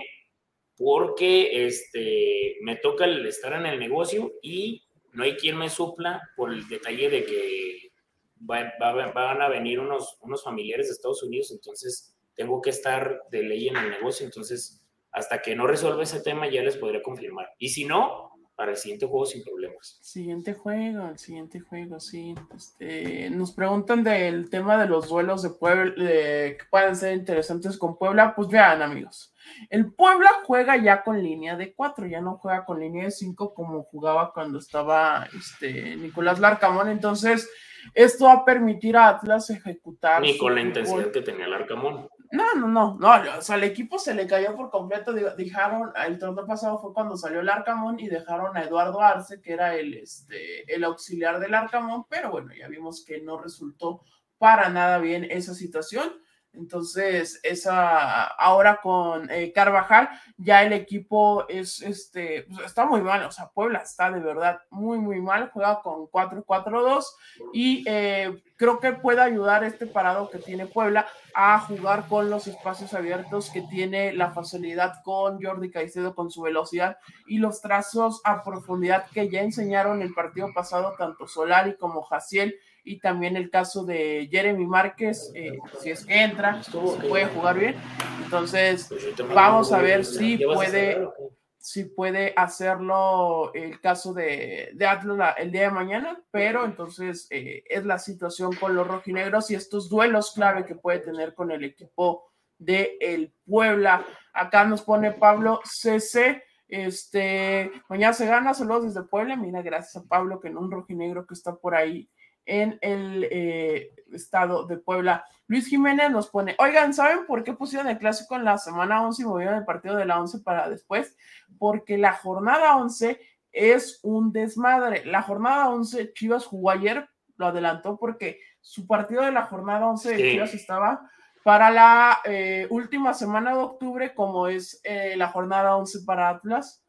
Porque este, me toca el estar en el negocio y no hay quien me supla por el detalle de que van a venir unos, unos familiares de Estados Unidos, entonces tengo que estar de ley en el negocio, entonces hasta que no resuelva ese tema ya les podré confirmar. Y si no, para el siguiente juego sin problemas. Siguiente juego, el siguiente juego, sí. Este, nos preguntan del tema de los duelos de Puebla, que pueden ser interesantes con Puebla. Pues vean, amigos. El Puebla juega ya con línea de cuatro, ya no juega con línea de cinco como jugaba cuando estaba este, Nicolás Larcamón. Entonces, esto va a permitir a Atlas ejecutar. Ni con la intensidad que tenía Larcamón. No, no, no, no, o sea, el equipo se le cayó por completo, dejaron, el torneo pasado fue cuando salió el Arcamón y dejaron a Eduardo Arce, que era el, este, el auxiliar del Arcamón, pero bueno, ya vimos que no resultó para nada bien esa situación. Entonces, esa ahora con eh, Carvajal, ya el equipo es este, pues, está muy mal. O sea, Puebla está de verdad muy, muy mal. Juega con 4-4-2 y eh, creo que puede ayudar este parado que tiene Puebla a jugar con los espacios abiertos que tiene la facilidad con Jordi Caicedo con su velocidad y los trazos a profundidad que ya enseñaron el partido pasado tanto Solari como Jaciel y también el caso de Jeremy Márquez, eh, si es que entra, puede jugar bien. Entonces, vamos a ver si puede, si puede hacerlo el caso de, de Atlas el día de mañana, pero entonces eh, es la situación con los rojinegros y estos duelos clave que puede tener con el equipo de el Puebla. Acá nos pone Pablo CC. Este, mañana se gana, saludos desde Puebla. Mira, gracias a Pablo, que en un rojinegro que está por ahí en el eh, estado de Puebla. Luis Jiménez nos pone, oigan, ¿saben por qué pusieron el clásico en la semana 11 y movieron el partido de la 11 para después? Porque la jornada 11 es un desmadre. La jornada 11, Chivas jugó ayer, lo adelantó porque su partido de la jornada 11 de Chivas estaba para la eh, última semana de octubre, como es eh, la jornada 11 para Atlas,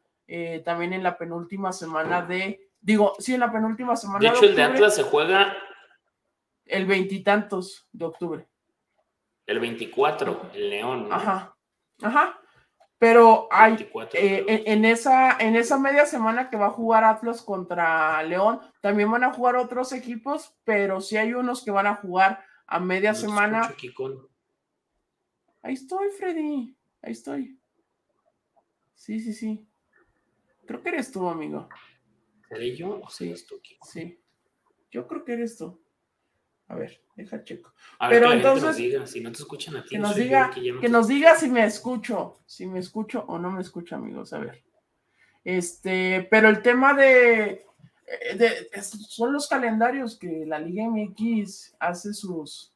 también en la penúltima semana de Digo, sí, en la penúltima semana. De hecho, el de Atlas se juega. El veintitantos de octubre. El 24, el León. Ajá, ajá. Pero hay eh, en, esa, en esa media semana que va a jugar Atlas contra León, también van a jugar otros equipos, pero sí hay unos que van a jugar a media semana. Ahí estoy, Freddy. Ahí estoy. Sí, sí, sí. Creo que eres tú, amigo. ¿Seré yo o sí, tú, Sí. Yo creo que eres tú. A ver, deja checo. Pero entonces. si no te escuchan a ti, que nos diga, que, nos diga si me escucho, si me escucho o no me escucho, amigos. A ver. Este, pero el tema de, de, son los calendarios que la Liga MX hace sus.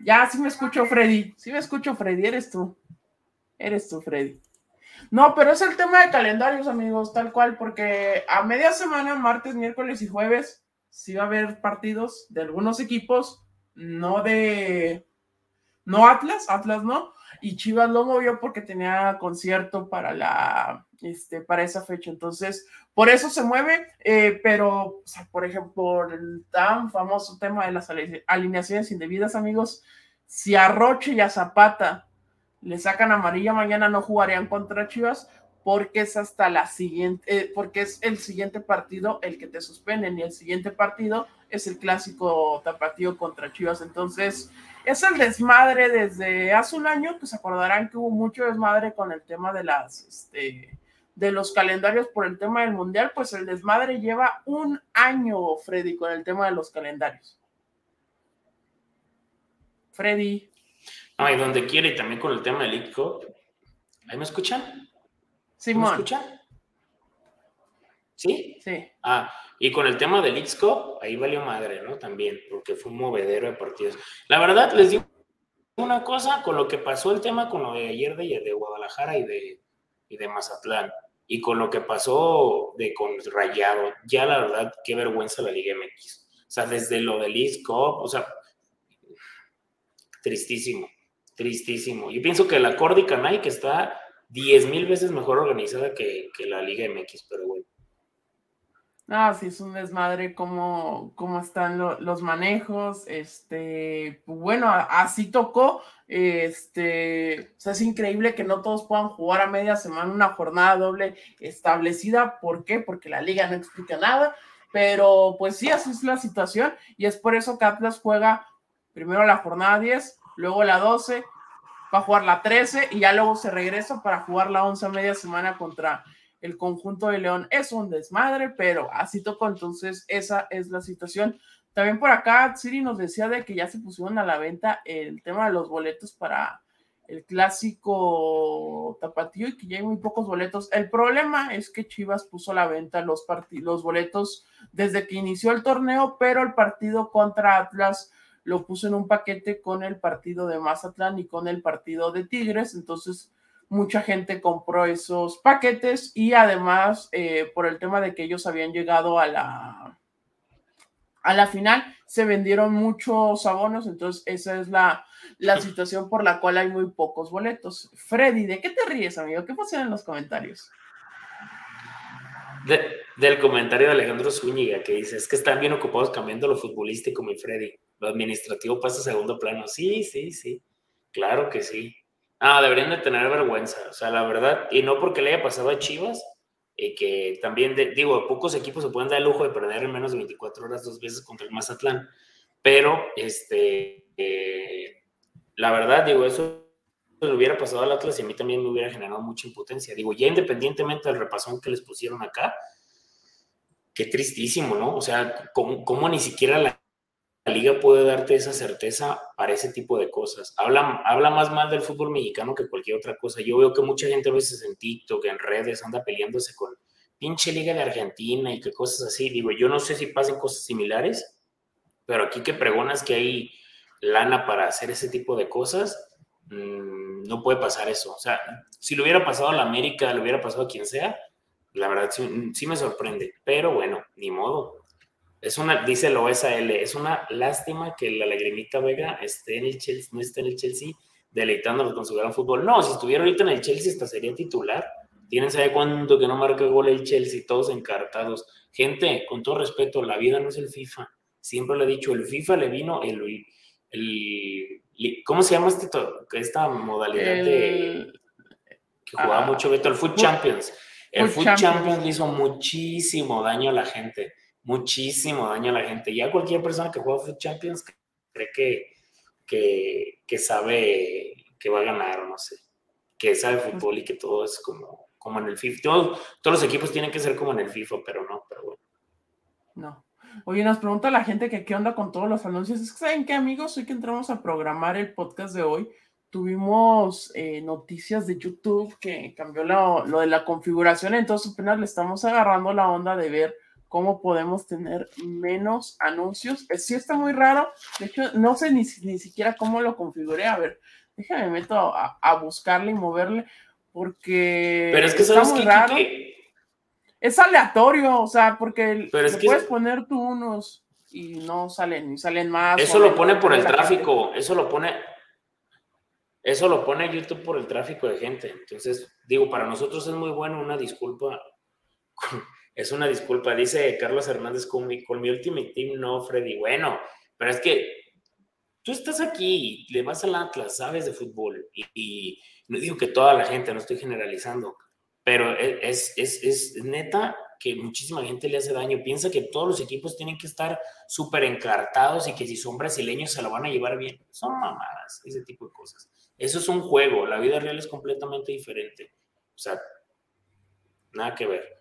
Ya, sí me escucho, Freddy. Sí me escucho, Freddy. Eres tú. Eres tú, Freddy. No, pero es el tema de calendarios, amigos, tal cual, porque a media semana, martes, miércoles y jueves, sí va a haber partidos de algunos equipos, no de, no Atlas, Atlas no, y Chivas lo movió porque tenía concierto para la, este, para esa fecha, entonces, por eso se mueve, eh, pero, por ejemplo, el tan famoso tema de las alineaciones indebidas, amigos, si a Roche y a Zapata le sacan amarilla, mañana no jugarían contra Chivas porque es hasta la siguiente, eh, porque es el siguiente partido el que te suspenden y el siguiente partido es el clásico tapatío contra Chivas. Entonces, es el desmadre desde hace un año, que se acordarán que hubo mucho desmadre con el tema de las, este, de los calendarios por el tema del mundial, pues el desmadre lleva un año, Freddy, con el tema de los calendarios. Freddy. No, y donde quiere, y también con el tema del ICO. ¿Ahí me escuchan? Simón. ¿Me escuchan? ¿Sí? Sí. Ah, y con el tema del IXCO, ahí valió madre, ¿no? También, porque fue un movedero de partidos. La verdad, les digo una cosa con lo que pasó el tema con lo de ayer de, de Guadalajara y de, y de Mazatlán, y con lo que pasó de con Rayado, ya la verdad, qué vergüenza la Liga MX. O sea, desde lo del IXCO, o sea, tristísimo. Tristísimo. Yo pienso que la Cordy Canay que está 10 mil veces mejor organizada que, la Liga MX, pero bueno. Ah, sí, es un desmadre cómo, cómo están los manejos. Este, bueno, así tocó. Este, es increíble que no todos puedan jugar a media semana una jornada doble establecida. ¿Por qué? Porque la liga no explica nada. Pero pues sí, así es la situación. Y es por eso que Atlas juega primero la jornada 10, luego la 12, va a jugar la 13 y ya luego se regresa para jugar la 11 a media semana contra el conjunto de León. Es un desmadre, pero así tocó, entonces esa es la situación. También por acá, Siri nos decía de que ya se pusieron a la venta el tema de los boletos para el clásico tapatío y que ya hay muy pocos boletos. El problema es que Chivas puso a la venta los, los boletos desde que inició el torneo, pero el partido contra Atlas lo puso en un paquete con el partido de Mazatlán y con el partido de Tigres, entonces mucha gente compró esos paquetes y además eh, por el tema de que ellos habían llegado a la a la final se vendieron muchos abonos, entonces esa es la, la situación por la cual hay muy pocos boletos. Freddy, ¿de qué te ríes, amigo? ¿Qué pasa en los comentarios? del comentario de Alejandro Zúñiga que dice, es que están bien ocupados cambiando lo futbolístico, mi Freddy. Lo administrativo pasa a segundo plano. Sí, sí, sí. Claro que sí. Ah, deberían de tener vergüenza. O sea, la verdad, y no porque le haya pasado a Chivas, y que también, digo, pocos equipos se pueden dar el lujo de perder en menos de 24 horas dos veces contra el Mazatlán, pero este, eh, la verdad, digo, eso le hubiera pasado al Atlas y a mí también me hubiera generado mucha impotencia. Digo, ya independientemente del repasón que les pusieron acá, qué tristísimo, ¿no? O sea, ¿cómo, cómo ni siquiera la la liga puede darte esa certeza para ese tipo de cosas. Habla, habla más mal del fútbol mexicano que cualquier otra cosa. Yo veo que mucha gente a veces en TikTok, en redes, anda peleándose con pinche liga de Argentina y que cosas así. Digo, yo no sé si pasen cosas similares, pero aquí que pregonas que hay lana para hacer ese tipo de cosas, mm, no puede pasar eso. O sea, si lo hubiera pasado a la América, lo hubiera pasado a quien sea, la verdad sí me sorprende. Pero bueno, ni modo es una, dice lo SAL, es una lástima que la Lagrimita Vega esté en el Chelsea, no esté en el Chelsea deleitándonos con su gran fútbol. No, si estuviera ahorita en el Chelsea, hasta sería titular. Tienen sabe cuánto que no marca gol el Chelsea, todos encartados. Gente, con todo respeto, la vida no es el FIFA. Siempre lo he dicho, el FIFA le vino el, el, ¿cómo se llama este, esta modalidad de que jugaba ah, mucho Beto? El Foot Champions. El Foot Champions le hizo muchísimo daño a la gente muchísimo daño a la gente. Ya cualquier persona que juega Foot Champions cree que, que, sabe que va a ganar o no sé, que sabe fútbol y que todo es como, como en el FIFA. todos los equipos tienen que ser como en el FIFA, pero no, pero bueno. No. Oye, nos pregunta la gente que qué onda con todos los anuncios. Es que, ¿saben qué, amigos? Hoy que entramos a programar el podcast de hoy, tuvimos eh, noticias de YouTube que cambió lo, lo, de la configuración, entonces apenas le estamos agarrando la onda de ver cómo podemos tener menos anuncios. Sí está muy raro. De hecho, no sé ni, ni siquiera cómo lo configuré. A ver, déjame meto a, buscarle y moverle porque Pero es que está muy raro. Es aleatorio, o sea, porque puedes poner tú unos y no salen, ni salen más. Eso lo pone por el tráfico, eso lo pone eso lo pone YouTube por el tráfico de gente. Entonces, digo, para nosotros es muy bueno, una disculpa es una disculpa. Dice Carlos Hernández con mi, con mi Ultimate Team, no, Freddy. Bueno, pero es que tú estás aquí, le vas al Atlas, sabes de fútbol. Y, no digo que toda la gente, no estoy generalizando, pero e, es, es, es, neta que muchísima gente le hace daño. Piensa que todos los equipos tienen que estar súper encartados y que si son brasileños se lo van a llevar bien. Son mamadas, ese tipo de cosas. Eso es un juego, la vida real es completamente diferente. O sea, nada que ver.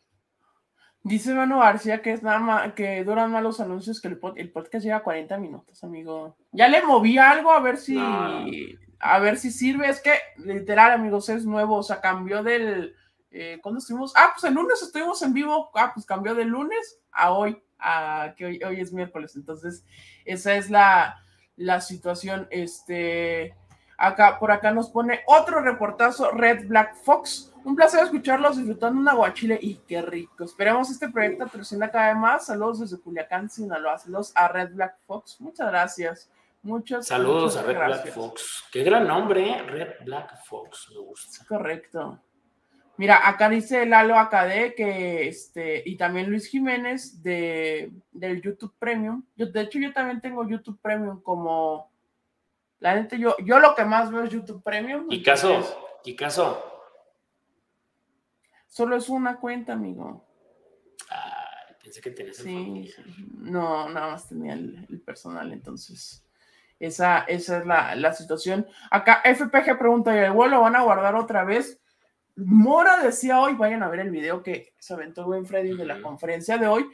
Dice Manu García que es nada más, que duran más los anuncios que el, el podcast lleva 40 minutos, amigo. Ya le moví algo a ver si a ver si sirve. Es que literal, amigos, es nuevo. O sea, cambió del eh, ¿cuándo estuvimos? Ah, pues el lunes estuvimos en vivo. Ah, pues cambió del lunes a hoy, a que hoy, hoy es miércoles. Entonces, esa es la, la situación. Este acá, por acá nos pone otro reportazo, Red Black Fox un placer escucharlos disfrutando un aguachile y qué rico. Esperemos este proyecto patrocina cada vez más. Saludos desde Culiacán, Sinaloa. Saludos a Red Black Fox. Muchas gracias. Muchas Saludos a Red Black Fox. Qué gran nombre, ¿eh? Red Black Fox. Me gusta. Correcto. Mira, acá dice Lalo Acadé que este, y también Luis Jiménez de, del YouTube Premium. Yo, de hecho, yo también tengo YouTube Premium como la gente, yo, yo lo que más veo es YouTube Premium. ¿Y caso? ¿Y caso? Solo es una cuenta, amigo. Ah, pensé que tenías sí, No, nada más tenía el, personal, entonces. Esa, esa es la, situación. Acá FPG pregunta, ¿y el vuelo van a guardar otra vez? Mora decía hoy, vayan a ver el video que se aventó buen Freddy de la conferencia de hoy,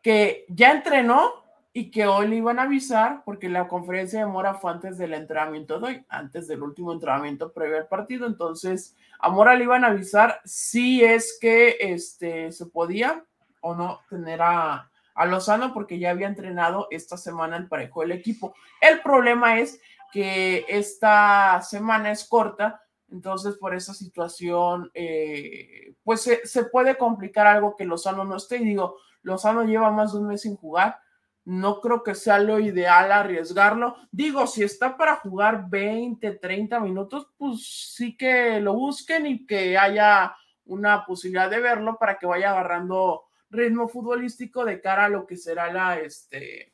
que ya entrenó y que hoy le iban a avisar porque la conferencia de Mora fue antes del entrenamiento de hoy, antes del último entrenamiento previo al partido. Entonces, a Mora le iban a avisar si es que este, se podía o no tener a, Lozano porque ya había entrenado esta semana el parejo del equipo. El problema es que esta semana es corta, entonces por esa situación, eh, pues se, se, puede complicar algo que Lozano no esté. Y digo, Lozano lleva más de un mes sin jugar. No creo que sea lo ideal arriesgarlo. Digo, si está para jugar 20, 30 minutos, pues sí que lo busquen y que haya una posibilidad de verlo para que vaya agarrando ritmo futbolístico de cara a lo que será la, este,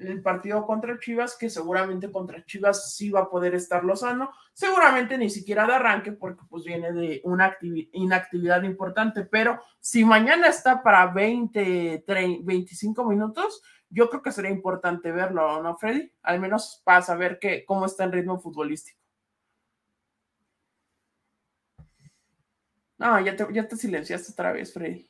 el partido contra Chivas, que seguramente contra Chivas sí va a poder estar Lozano, seguramente ni siquiera de arranque porque pues viene de una inactividad importante, pero si mañana está para 20, 30, 25 minutos, yo creo que sería importante verlo, ¿no, Freddy? Al menos para saber que, cómo está el ritmo futbolístico. No, ya te, ya te silenciaste otra vez, Freddy.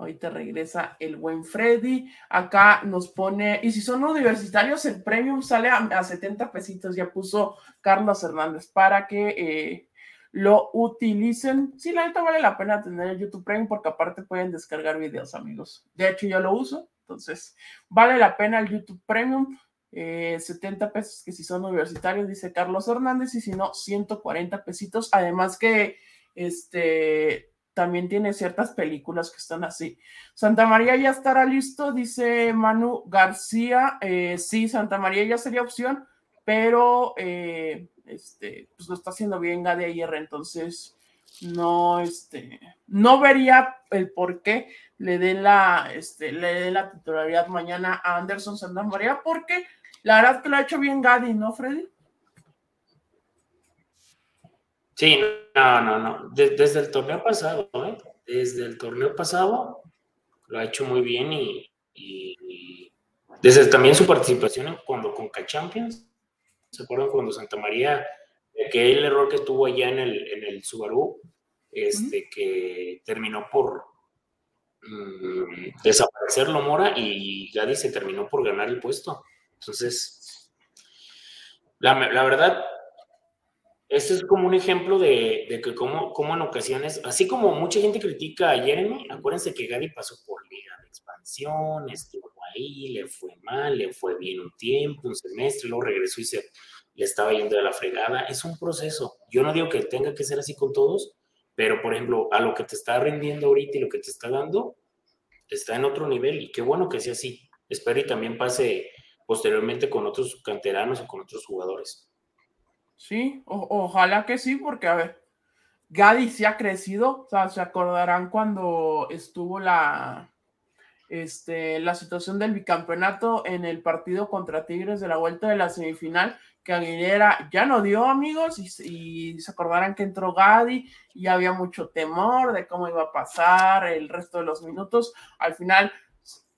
Ahorita regresa el buen Freddy. Acá nos pone, y si son universitarios, el premium sale a, 70 pesitos. Ya puso Carlos Hernández para que eh, lo utilicen. Sí, la neta vale la pena tener el YouTube Premium porque aparte pueden descargar videos, amigos. De hecho, yo lo uso. Entonces, vale la pena el YouTube Premium. 70 eh, pesos que si son universitarios, dice Carlos Hernández, y si no, 140 pesitos. Además que este también tiene ciertas películas que están así. Santa María ya estará listo, dice Manu García. Eh, sí, Santa María ya sería opción, pero eh, este, pues lo está haciendo bien ayer, entonces no, este, no vería el por qué le dé la, este, le dé la titularidad mañana a Anderson Santa María, porque la verdad que lo ha hecho bien Gadi, ¿no, Freddy? Sí, no, no, no. desde el torneo pasado, ¿eh? Desde el torneo pasado lo ha hecho muy bien y, desde también su participación cuando con Champions. ¿Se acuerdan cuando Santa María, que el error que tuvo allá en el, en el Subaru, este, que terminó por mm, desaparecerlo Mora y Gadi se terminó por ganar el puesto. Entonces, la, la verdad, este es como un ejemplo de, que como, en ocasiones, así como mucha gente critica a Jeremy, acuérdense que Gary pasó por liga de expansión, estuvo ahí, le fue mal, le fue bien un tiempo, un semestre, luego regresó y se le estaba yendo de la fregada. Es un proceso. Yo no digo que tenga que ser así con todos, pero por ejemplo, a lo que te está rindiendo ahorita y lo que te está dando, está en otro nivel y qué bueno que sea así. Espero y también pase posteriormente con otros canteranos o con otros jugadores. Sí, ojalá que sí, porque a ver, Gadi sí ha crecido, o sea, se acordarán cuando estuvo la, este, la situación del bicampeonato en el partido contra Tigres de la vuelta de la semifinal, que Aguilera ya no dio amigos y, se acordarán que entró Gadi y había mucho temor de cómo iba a pasar el resto de los minutos. Al final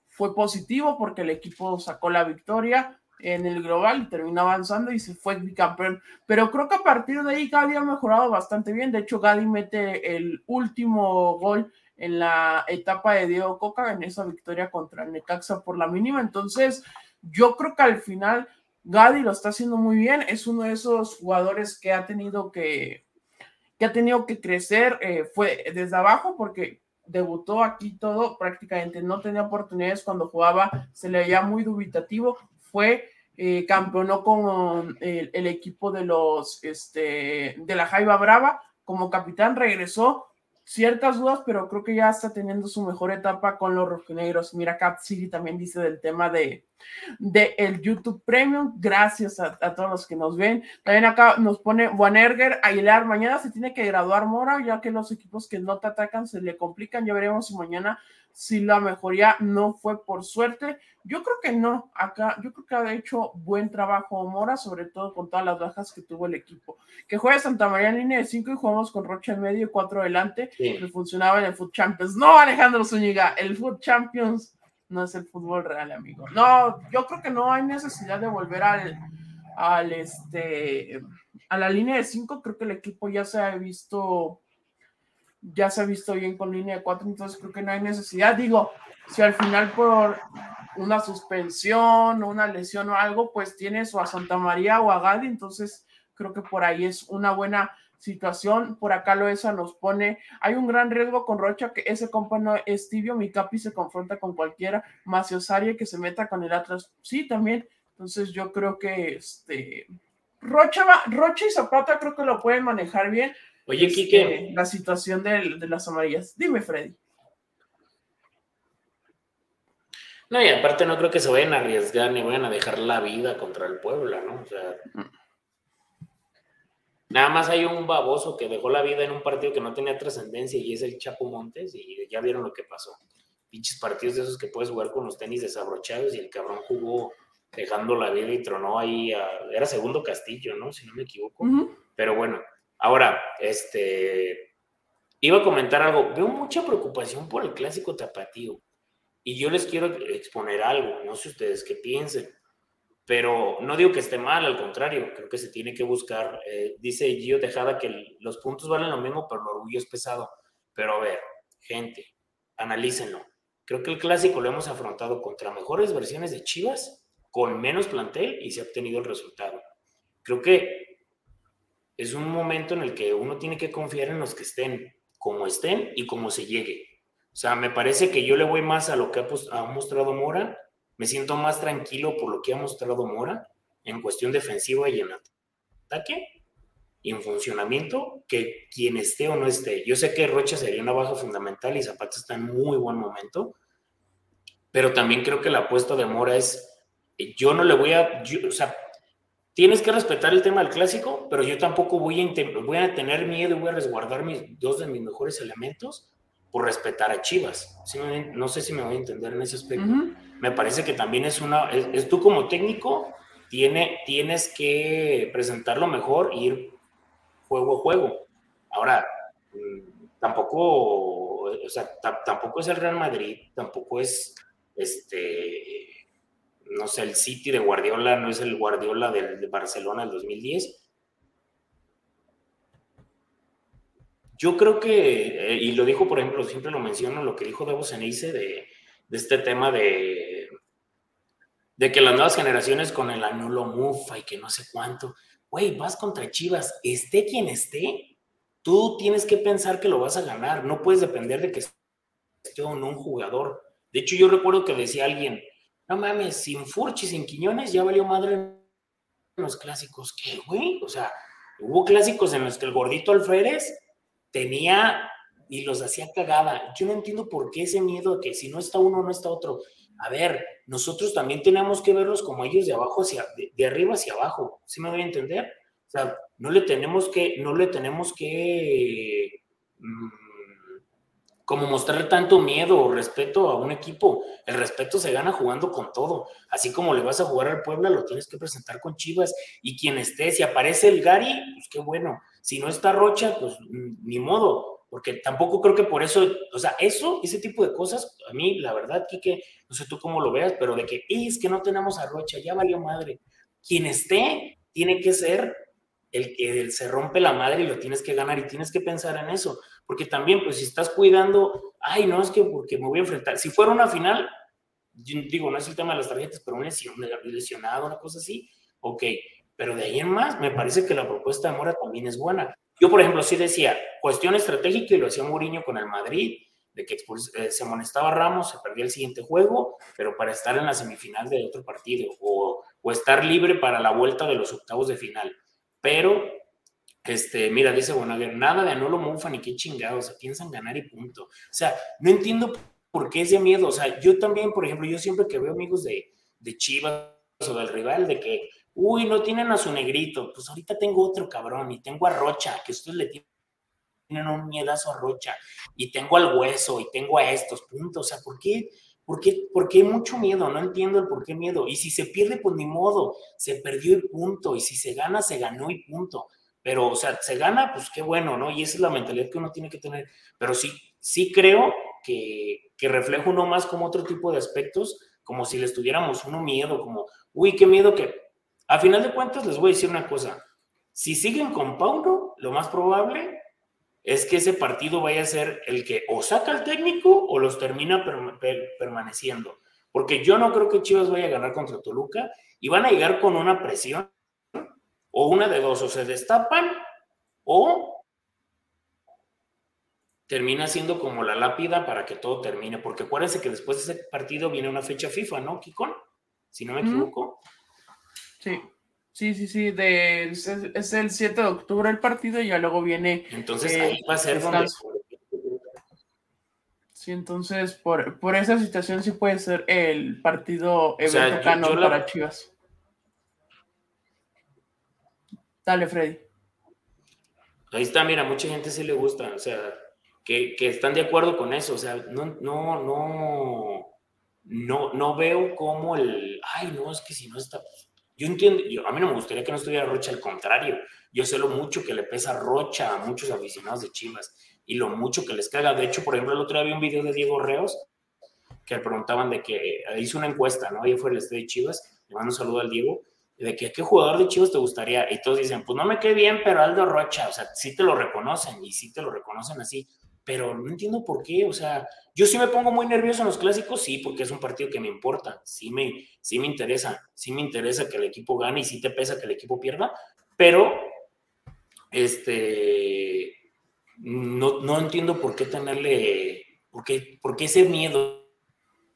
fue positivo porque el equipo sacó la victoria, en el global y terminó avanzando y se fue bicampeón. Pero creo que a partir de ahí Gadi ha mejorado bastante bien. De hecho, Gadi mete el último gol en la etapa de Diego Coca en esa victoria contra Necaxa por la mínima. Entonces, yo creo que al final Gadi lo está haciendo muy bien. Es uno de esos jugadores que ha tenido que, que ha tenido que crecer. Eh, fue desde abajo porque debutó aquí todo, prácticamente no tenía oportunidades cuando jugaba, se le veía muy dubitativo, fue eh, campeonó con el, equipo de los este, de la Jaiba Brava como capitán, regresó ciertas dudas, pero creo que ya está teniendo su mejor etapa con los rojinegros. Mira, Cat City también dice del tema de, de el YouTube Premium. Gracias a, todos los que nos ven. También acá nos pone Erger Aguilar. Mañana se tiene que graduar Mora, ya que los equipos que no te atacan se le complican. Ya veremos si mañana si la mejoría no fue por suerte. Yo creo que no, acá, yo creo que ha hecho buen trabajo Mora, sobre todo con todas las bajas que tuvo el equipo. Que juega Santa María en línea de 5 y jugamos con Rocha en medio y 4 adelante, que funcionaba en el Foot Champions. No, Alejandro Zúñiga, el Foot Champions no es el fútbol real, amigo. No, yo creo que no hay necesidad de volver al, al este, a la línea de 5, creo que el equipo ya se ha visto ya se ha visto bien con línea de 4, entonces creo que no hay necesidad. Digo, si al final por una suspensión o una lesión o algo, pues tienes o a Santa María o a Gadi, entonces creo que por ahí es una buena situación. Por acá Loesa nos pone, hay un gran riesgo con Rocha que ese compa no es tibio, mi capi se confronta con cualquiera, Maciosaria que se meta con el Atlas, sí, también. Entonces yo creo que este Rocha, Rocha y Zapata creo que lo pueden manejar bien. Oye, Kike. Este, la situación de, de las amarillas. Dime, Freddy. No, y aparte no creo que se vayan a arriesgar ni vayan a dejar la vida contra el Puebla, ¿no? O sea, nada más hay un baboso que dejó la vida en un partido que no tenía trascendencia y es el Chapo Montes y ya vieron lo que pasó. Pinches partidos de esos que puedes jugar con los tenis desabrochados y el cabrón jugó dejando la vida y tronó ahí, era segundo Castillo, ¿no? Si no me equivoco. Pero bueno, ahora, este, iba a comentar algo. Veo mucha preocupación por el clásico tapatío. Y yo les quiero exponer algo, no sé ustedes qué piensen, pero no digo que esté mal, al contrario, creo que se tiene que buscar. Eh, dice Gio Tejada que los puntos valen lo mismo, pero el orgullo es pesado. Pero a ver, gente, analícenlo. Creo que el clásico lo hemos afrontado contra mejores versiones de Chivas, con menos plantel y se ha obtenido el resultado. Creo que es un momento en el que uno tiene que confiar en los que estén, como estén y como se llegue. O sea, me parece que yo le voy más a lo que ha, mostrado Mora. Me siento más tranquilo por lo que ha mostrado Mora en cuestión defensiva y en ataque y en funcionamiento que quien esté o no esté. Yo sé que Rocha sería una baja fundamental y Zapata está en muy buen momento, pero también creo que la apuesta de Mora es, yo no le voy a, o sea, tienes que respetar el tema del clásico, pero yo tampoco voy a, voy a tener miedo y voy a resguardar mis, dos de mis mejores elementos por respetar a Chivas. no sé si me voy a entender en ese aspecto. Me parece que también es una, es, tú como técnico, tiene, tienes que presentarlo mejor e ir juego a juego. Ahora, mm, tampoco, o sea, tampoco es el Real Madrid, tampoco es, este, no sé, el City de Guardiola, no es el Guardiola del, de Barcelona del 2010 Yo creo que, eh, y lo dijo, por ejemplo, siempre lo menciono, lo que dijo Davo Cenice de, este tema de, de que las nuevas generaciones con el anulo mufa y que no sé cuánto, güey, vas contra Chivas, esté quien esté, tú tienes que pensar que lo vas a ganar, no puedes depender de que esté un jugador. De hecho, yo recuerdo que decía alguien, no mames, sin Furchi, sin Quiñones, ya valió madre en los clásicos. ¿Qué, güey? O sea, hubo clásicos en los que el gordito Alférez tenía y los hacía cagada. Yo no entiendo por qué ese miedo de que si no está uno, no está otro. A ver, nosotros también tenemos que verlos como ellos de abajo hacia, de, arriba hacia abajo. ¿Sí me voy a entender? O sea, no le tenemos que, no le tenemos que mm, como mostrar tanto miedo o respeto a un equipo. El respeto se gana jugando con todo. Así como le vas a jugar al Puebla, lo tienes que presentar con Chivas. Y quien esté, si aparece el Gary, pues qué bueno. Si no está Rocha, pues mm, ni modo, porque tampoco creo que por eso, o sea, eso, ese tipo de cosas, a mí, la verdad, que no sé tú cómo lo veas, pero de que es que no tenemos a Rocha, ya valió madre. Quien esté, tiene que ser el que se rompe la madre y lo tienes que ganar y tienes que pensar en eso, porque también, pues si estás cuidando, ay, no, es que porque me voy a enfrentar, si fuera una final, digo, no es el tema de las tarjetas, pero una lesionado, una cosa así, ok, pero de ahí en más, me parece que la propuesta de Mora también es buena. Yo, por ejemplo, sí decía, cuestión estratégica, y lo hacía Mourinho con el Madrid, de que eh, se amonestaba Ramos, se perdía el siguiente juego, pero para estar en la semifinal de otro partido, o, o estar libre para la vuelta de los octavos de final. Pero, este, mira, dice Bonaguer, nada de anulo mufa ni qué chingados, o piensan ganar y punto. O sea, no entiendo por qué ese miedo. O sea, yo también, por ejemplo, yo siempre que veo amigos de, de Chivas o del rival, de que Uy, no tienen a su negrito. Pues ahorita tengo otro cabrón y tengo a Rocha, que ustedes le tienen un miedazo a Rocha. Y tengo al hueso y tengo a estos puntos. O sea, ¿por qué? ¿Por qué, ¿Por qué mucho miedo? No entiendo el por qué miedo. Y si se pierde, pues ni modo. Se perdió y punto. Y si se gana, se ganó y punto. Pero, o sea, se gana, pues qué bueno, ¿no? Y esa es la mentalidad que uno tiene que tener. Pero sí, sí creo que, que refleja uno más como otro tipo de aspectos, como si le estuviéramos uno miedo, como, uy, qué miedo que a final de cuentas, les voy a decir una cosa. Si siguen con Paulo, lo más probable es que ese partido vaya a ser el que o saca al técnico o los termina permaneciendo. Porque yo no creo que Chivas vaya a ganar contra Toluca y van a llegar con una presión o una de dos, o se destapan o termina siendo como la lápida para que todo termine, porque acuérdense que después de ese partido viene una fecha FIFA, ¿no, Kikon? Si no me equivoco. Sí, sí, sí, sí, de, es, el 7 de octubre el partido y ya luego viene... Entonces ahí va a ser donde... Sí, entonces por, por esa situación sí puede ser el partido evento para Chivas. Dale, Freddy. Ahí está, mira, mucha gente sí le gusta, o sea, que, están de acuerdo con eso, o sea, no, no, no, no, no veo cómo el, ay, no, es que si no está, yo entiendo, a mí no me gustaría que no estuviera Rocha, al contrario, yo sé lo mucho que le pesa Rocha a muchos aficionados de Chivas y lo mucho que les caga, de hecho, por ejemplo, el otro día vi un video de Diego Reos que le preguntaban de que hizo una encuesta, ¿no? Ahí fue el estadio de Chivas, le mando un saludo al Diego, de que qué jugador de Chivas te gustaría, y todos dicen, pues no me quedé bien, pero Aldo Rocha, o sea, sí te lo reconocen y sí te lo reconocen así, pero no entiendo por qué, o sea, yo sí me pongo muy nervioso en los clásicos, sí, porque es un partido que me importa, sí me, sí me interesa, sí me interesa que el equipo gane y sí te pesa que el equipo pierda, pero, este, no, no entiendo por qué tenerle, por qué, por qué ese miedo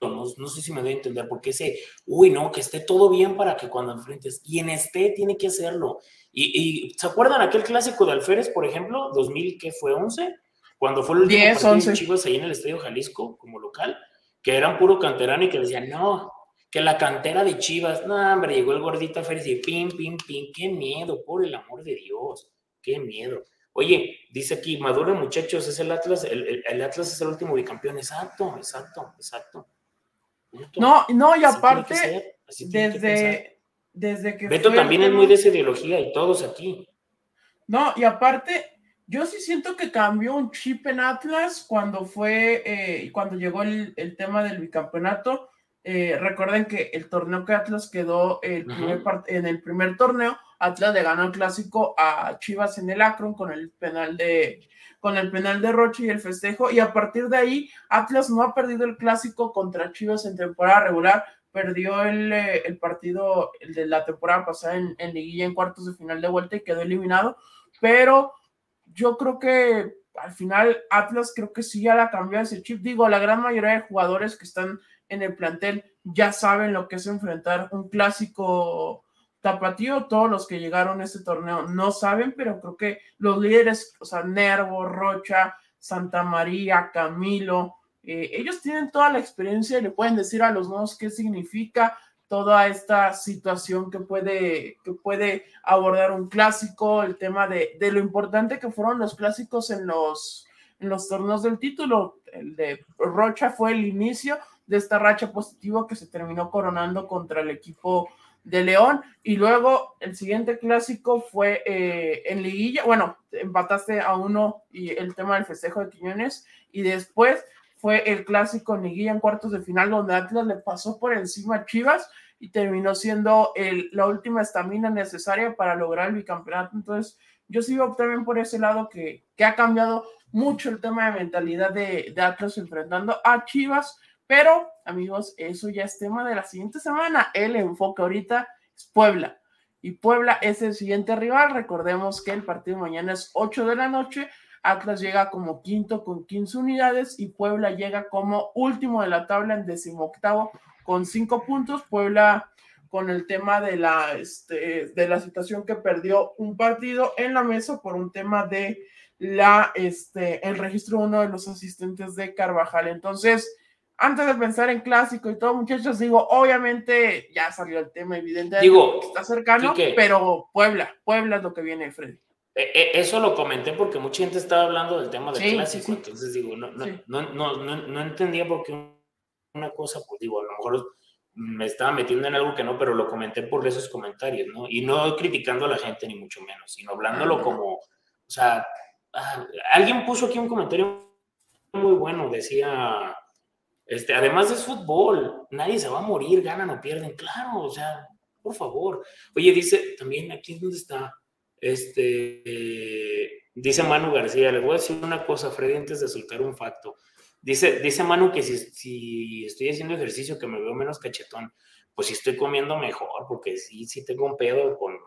no, no, sé si me doy a entender, porque ese, uy, no, que esté todo bien para que cuando enfrentes, quien esté tiene que hacerlo. Y, ¿se acuerdan aquel clásico de Alférez, por ejemplo, 2000, ¿qué fue? ¿11? Cuando fue el último partido de Chivas ahí en el Estadio Jalisco, como local, que eran puro canterano y que decían, no, que la cantera de Chivas, no, hombre, llegó el gordito Alférez y pim, pim, pim, qué miedo, por el amor de Dios, qué miedo. Oye, dice aquí, Maduro, muchachos, es el Atlas, el, el Atlas es el último bicampeón, exacto, exacto, exacto. No, no, y aparte, desde, desde que. Beto también es muy de esa ideología y todos aquí. No, y aparte, yo sí siento que cambió un chip en Atlas cuando fue, eh, cuando llegó el, tema del bicampeonato. Eh, recuerden que el torneo que Atlas quedó el primer en el primer torneo, Atlas le ganó el clásico a Chivas en el Akron con el penal de, con el penal de Roche y el festejo, y a partir de ahí Atlas no ha perdido el clásico contra Chivas en temporada regular, perdió el, eh, partido de la temporada pasada en, en, liguilla en cuartos de final de vuelta y quedó eliminado, pero yo creo que al final Atlas creo que sí ya la cambió ese chip, digo, la gran mayoría de jugadores que están en el plantel ya saben lo que es enfrentar un clásico Tapatío, todos los que llegaron a este torneo no saben, pero creo que los líderes, o sea, Nervo, Rocha, Santa María, Camilo, eh, ellos tienen toda la experiencia y le pueden decir a los nuevos qué significa toda esta situación que puede, que puede abordar un clásico, el tema de, de lo importante que fueron los clásicos en los, en los torneos del título. El de Rocha fue el inicio de esta racha positiva que se terminó coronando contra el equipo de León y luego el siguiente clásico fue eh, en liguilla, bueno, empataste a uno y el tema del festejo de Quiñones y después fue el clásico en liguilla en cuartos de final donde Atlas le pasó por encima a Chivas y terminó siendo el, la última estamina necesaria para lograr el bicampeonato. Entonces, yo sigo también por ese lado que, que ha cambiado mucho el tema de mentalidad de, de Atlas enfrentando a Chivas pero, amigos, eso ya es tema de la siguiente semana. El enfoque ahorita es Puebla. Y Puebla es el siguiente rival. Recordemos que el partido mañana es 8 de la noche. Atlas llega como quinto con 15 unidades y Puebla llega como último de la tabla en decimoctavo con 5 puntos. Puebla con el tema de la, este, de la situación que perdió un partido en la mesa por un tema de la, este, el registro de uno de los asistentes de Carvajal. Entonces, antes de pensar en clásico y todo, muchachos, digo, obviamente ya salió el tema, evidente, digo, está cercano, pero Puebla, Puebla es lo que viene, Freddy. E, e, eso lo comenté porque mucha gente estaba hablando del tema del clásico, entonces digo, no, no, no, no, no entendía por qué una cosa, pues digo, a lo mejor me estaba metiendo en algo que no, pero lo comenté por esos comentarios, ¿no? Y no criticando a la gente, ni mucho menos, sino hablándolo como, o sea, ah, alguien puso aquí un comentario muy bueno, decía este, además es fútbol, nadie se va a morir, ganan o pierden, claro, o sea, por favor. Oye, dice también aquí es donde está, este, dice Manu García, le voy a decir una cosa, Freddy, antes de soltar un facto. Dice, dice Manu que si, estoy haciendo ejercicio, que me veo menos cachetón, pues si estoy comiendo mejor, porque sí, sí tengo un pedo con,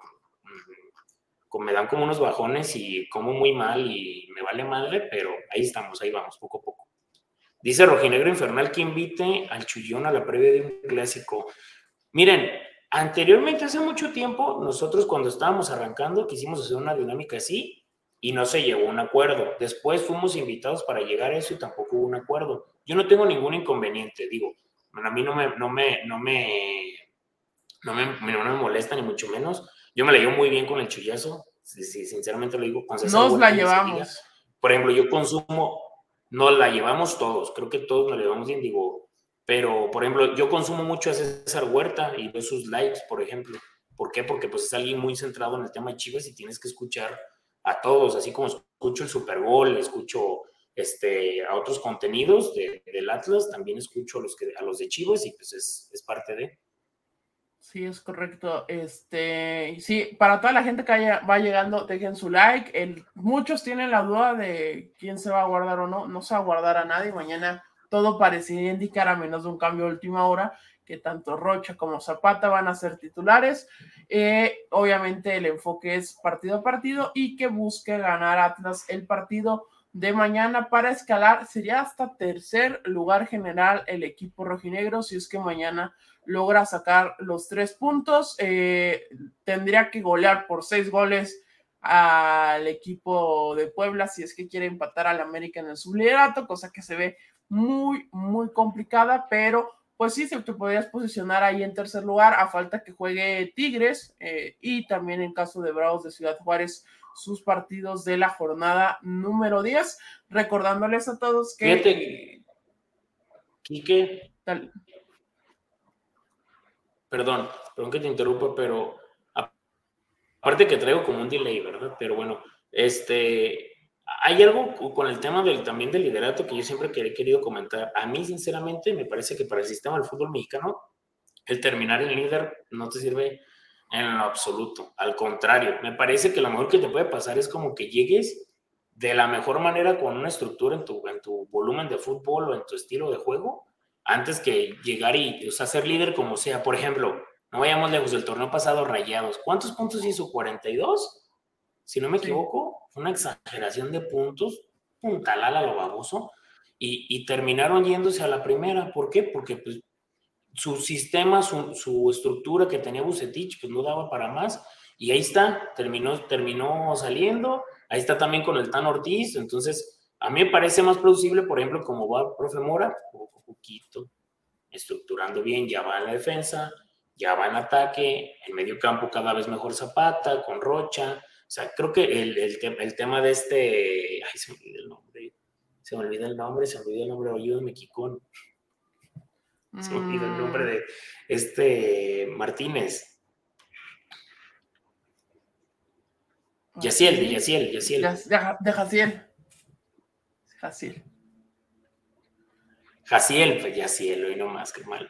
me dan como unos bajones y como muy mal y me vale madre, pero ahí estamos, ahí vamos, poco a poco. Dice Rojinegro Infernal que invite al Chullón a la previa de un clásico. Miren, anteriormente, hace mucho tiempo, nosotros cuando estábamos arrancando quisimos hacer una dinámica así y no se llegó a un acuerdo. Después fuimos invitados para llegar a eso y tampoco hubo un acuerdo. Yo no tengo ningún inconveniente, digo, a mí no me, no me, no me, no me, no me molesta ni mucho menos. Yo me la llevo muy bien con el chullazo, sinceramente lo digo. Con Nos la llevamos. Por ejemplo, yo consumo no la llevamos todos, creo que todos nos la llevamos bien, digo, pero por ejemplo, yo consumo mucho a César Huerta y veo sus likes, por ejemplo. ¿Por qué? Porque pues es alguien muy centrado en el tema de Chivas y tienes que escuchar a todos, así como escucho el Super Bowl, escucho este, a otros contenidos del Atlas, también escucho a los, que, a los de Chivas y pues es, es parte de... Sí, es correcto. Este, sí, para toda la gente que va llegando, dejen su like. Muchos tienen la duda de quién se va a guardar o no. No se va a guardar a nadie. Mañana todo parecía indicar, a menos de un cambio de última hora, que tanto Rocha como Zapata van a ser titulares. Eh, obviamente el enfoque es partido a partido y que busque ganar Atlas el partido de mañana para escalar. Sería hasta tercer lugar general el equipo rojinegro si es que mañana logra sacar los tres puntos. Eh, tendría que golear por seis goles al equipo de Puebla si es que quiere empatar al América en el subliderato, cosa que se ve muy, muy complicada, pero pues sí, se te podrías posicionar ahí en tercer lugar a falta que juegue Tigres eh, y también en caso de Bravos de Ciudad Juárez sus partidos de la jornada número 10, recordándoles a todos que... Fíjate, Quique, perdón, perdón que te interrumpa, pero aparte que traigo como un delay, ¿verdad? Pero bueno, este, hay algo con el tema del, también del liderato que yo siempre he querido comentar. A mí, sinceramente, me parece que para el sistema del fútbol mexicano, el terminar en líder no te sirve en lo absoluto. Al contrario, me parece que lo mejor que te puede pasar es como que llegues de la mejor manera con una estructura en tu, en tu volumen de fútbol o en tu estilo de juego antes que llegar y, o sea, ser líder como sea. Por ejemplo, no vayamos lejos del torneo pasado, Rayados. ¿Cuántos puntos hizo? ¿42? Si no me equivoco, una exageración de puntos, puntalala lo baboso, y, y, terminaron yéndose a la primera. ¿Por qué? Porque pues, su sistema, su, su, estructura que tenía Bucetich, pues no daba para más, y ahí está, terminó, terminó saliendo, ahí está también con el Tan Ortiz, entonces a mí me parece más plausible, por ejemplo, como va profe Mora, poquito, estructurando bien, ya va en la defensa, ya va en ataque, en medio campo cada vez mejor Zapata, con Rocha. O sea, creo que el, el, tema de este. Ay, se me olvida el nombre. Se me olvida el nombre, se me olvida el nombre. Ayúdame, Kikón. Se me olvida el nombre de este Martínez. Yaciel, de Yaciel, Yaciel. De Jaciel. Jaciel. Jaciel, pues Yaciel, y no más que mal.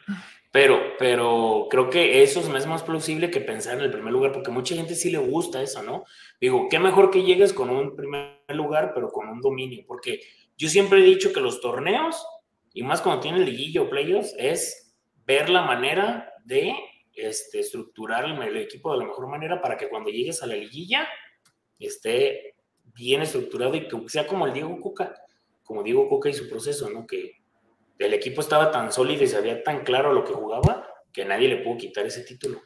Pero, pero creo que eso es más plausible que pensar en el primer lugar, porque mucha gente sí le gusta eso, ¿no? Digo, qué mejor que llegues con un primer lugar, pero con un dominio, porque yo siempre he dicho que los torneos, y más cuando tienen liguillo o playoffs, es ver la manera de este, estructurar el, equipo de la mejor manera para que cuando llegues a la liguilla esté bien estructurado y que sea como el Diego Cuca, como Diego Cuca y su proceso, ¿no? Que el equipo estaba tan sólido y sabía tan claro lo que jugaba que nadie le pudo quitar ese título.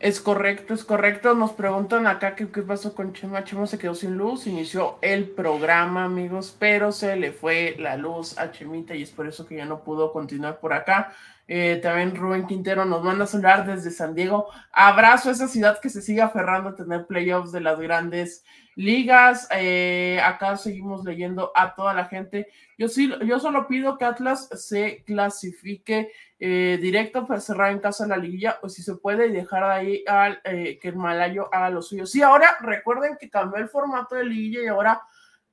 Es correcto, es correcto. Nos preguntan acá qué, qué pasó con Chema. Chema se quedó sin luz, inició el programa, amigos, pero se le fue la luz a Chemita y es por eso que ya no pudo continuar por acá. Eh, también Rubén Quintero nos manda a saludar desde San Diego. Abrazo a esa ciudad que se sigue aferrando a tener playoffs de las grandes ligas. Eh, acá seguimos leyendo a toda la gente. Yo sí, yo solo pido que Atlas se clasifique eh, directo para cerrar en casa la liguilla, o si se puede, y dejar ahí al, que el Malayo haga lo suyo. Sí, ahora recuerden que cambió el formato de liguilla y ahora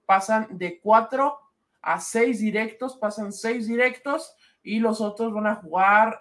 pasan de cuatro a seis directos, pasan seis directos y los otros van a jugar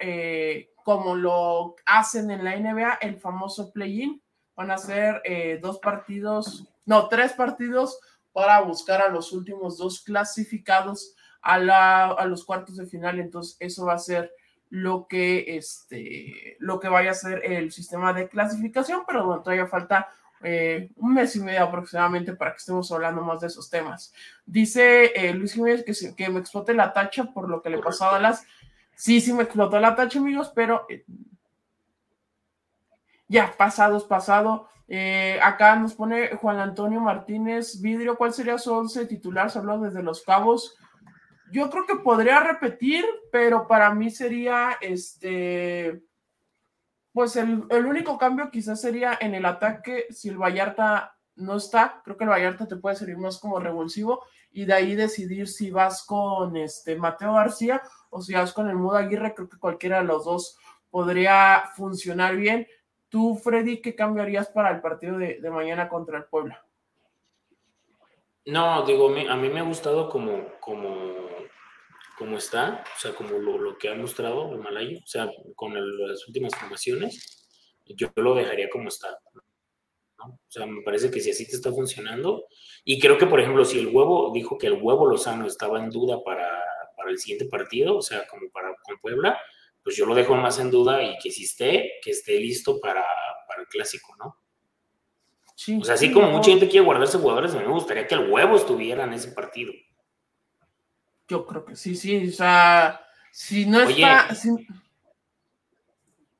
como lo hacen en la NBA, el famoso play-in. Van a ser dos partidos no, tres partidos para buscar a los últimos dos clasificados a, la, a los cuartos de final. Entonces, eso va a ser lo que, este, lo que vaya a ser el sistema de clasificación, pero bueno, todavía falta eh, un mes y medio aproximadamente para que estemos hablando más de esos temas. Dice eh, Luis Jiménez que, que me explote la tacha por lo que le pasó a Dallas. Sí, sí me explotó la tacha, amigos, pero eh, ya, pasados, pasado. acá nos pone Juan Antonio Martínez Vidrio, ¿cuál sería su once titular? Se habló desde Los Cabos. Yo creo que podría repetir, pero para mí sería este pues el, único cambio quizás sería en el ataque, si el Vallarta no está, creo que el Vallarta te puede servir más como revulsivo y de ahí decidir si vas con este Mateo García o si vas con el Mudo Aguirre, creo que cualquiera de los dos podría funcionar bien. Tú, Freddy, ¿qué cambiarías para el partido de, mañana contra el Puebla? No, digo, a mí me ha gustado como, como como está, o sea, como lo, que ha mostrado el Malayo, o sea, con las últimas formaciones, yo lo dejaría como está. O sea, me parece que si así te está funcionando, y creo que, por ejemplo, si el huevo dijo que el huevo Lozano estaba en duda para, para el siguiente partido, o sea, como para con Puebla, pues yo lo dejo más en duda y que si esté, que esté listo para, para el clásico, ¿no? Sí, o sea, así como mucha gente quiere guardarse jugadores, a mí me gustaría que el huevo estuviera en ese partido. Yo creo que sí, sí. O sea, si no está.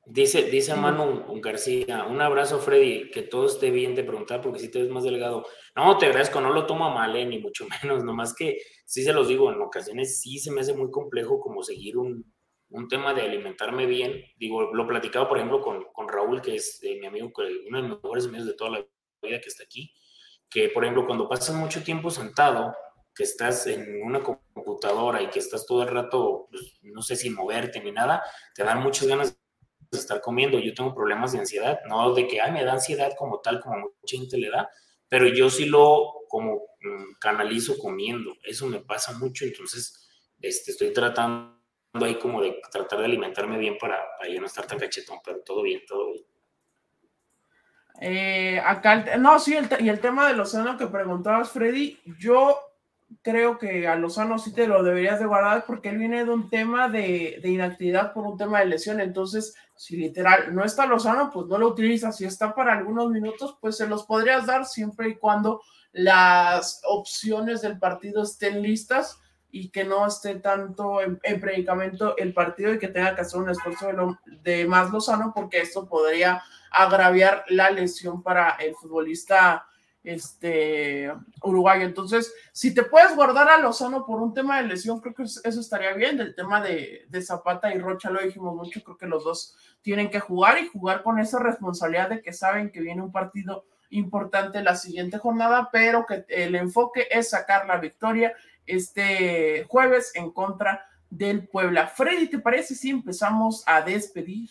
Dice, dice Manu García, un abrazo Freddy, que todo esté bien, de preguntar porque si te ves más delgado. No, te agradezco, no lo tomo mal, eh, ni mucho menos, nomás que sí se los digo, en ocasiones sí se me hace muy complejo como seguir un, tema de alimentarme bien. Digo, lo platicaba, por ejemplo, con, con Raúl, que es eh, mi amigo, uno de mis mejores amigos de toda la vida que está aquí, que por ejemplo, cuando pasas mucho tiempo sentado, que estás en una computadora y que estás todo el rato, pues, no sé, sin moverte ni nada, te dan muchas ganas de estar comiendo. Yo tengo problemas de ansiedad, no de que, ay, me da ansiedad como tal, como mucha gente le da, pero yo sí lo como mm, canalizo comiendo. Eso me pasa mucho, entonces este, estoy tratando ahí como de tratar de alimentarme bien para, para no estar tan cachetón, pero todo bien, todo bien. Eh, acá, no, sí, y el tema del océano que preguntabas, Freddy, yo creo que a Lozano sí te lo deberías de guardar porque él viene de un tema de, inactividad por un tema de lesión. Entonces, si literal no está Lozano, pues no lo utilizas. Si está para algunos minutos, pues se los podrías dar siempre y cuando las opciones del partido estén listas y que no esté tanto en, predicamento el partido y que tenga que hacer un esfuerzo de, de más Lozano porque esto podría agraviar la lesión para el futbolista este, uruguayo. Entonces, si te puedes guardar a Lozano por un tema de lesión, creo que eso estaría bien. Del tema de, de, Zapata y Rocha lo dijimos mucho, creo que los dos tienen que jugar y jugar con esa responsabilidad de que saben que viene un partido importante la siguiente jornada, pero que el enfoque es sacar la victoria este jueves en contra del Puebla. Freddy, ¿te parece si empezamos a despedir?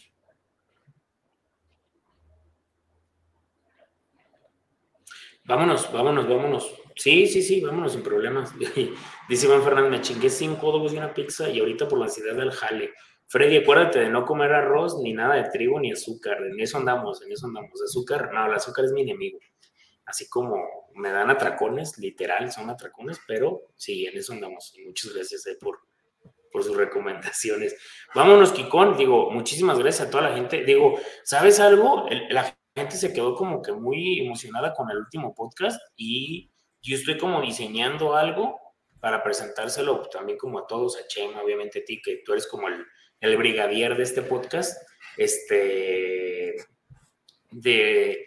Vámonos, vámonos, vámonos. Sí, sí, sí, vámonos sin problemas. Dice Iván Fernández, me chingué cinco dogos y una pizza y ahorita por la ansiedad del jale. Freddy, acuérdate de no comer arroz, ni nada de trigo, ni azúcar. En eso andamos, en eso andamos. Azúcar, no, el azúcar es mi enemigo. Así como me dan atracones, literal, son atracones, pero sí, en eso andamos. Muchas gracias eh, por, por sus recomendaciones. Vámonos, Kikón. Digo, muchísimas gracias a toda la gente. Digo, ¿sabes algo? la gente se quedó como que muy emocionada con el último podcast y yo estoy como diseñando algo para presentárselo también como a todos, a Chema, obviamente a ti, que tú eres como el, el brigadier de este podcast, este, de,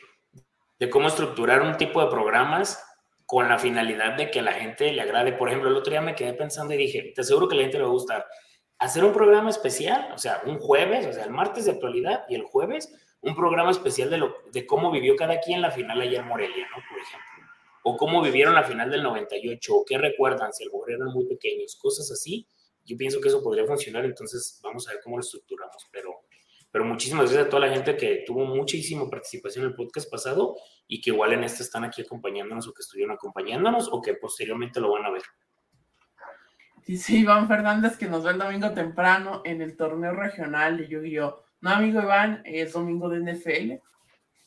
de cómo estructurar un tipo de programas con la finalidad de que a la gente le agrade. Por ejemplo, el otro día me quedé pensando y dije, te aseguro que a la gente le va a gustar hacer un programa especial, o sea, un jueves, o sea, el martes de actualidad y el jueves un programa especial de, lo, de cómo vivió cada quien la final en Morelia, ¿no? Por ejemplo. O cómo vivieron la final del 98, o qué recuerdan, si eran muy pequeños, cosas así. Yo pienso que eso podría funcionar, entonces vamos a ver cómo lo estructuramos. Pero, pero muchísimas gracias a toda la gente que tuvo muchísima participación en el podcast pasado y que igual en este están aquí acompañándonos o que estuvieron acompañándonos o que posteriormente lo van a ver. Dice Iván Fernández que nos ve el domingo temprano en el torneo regional de Yu-Gi-Oh! No, amigo Iván, es domingo de NFL.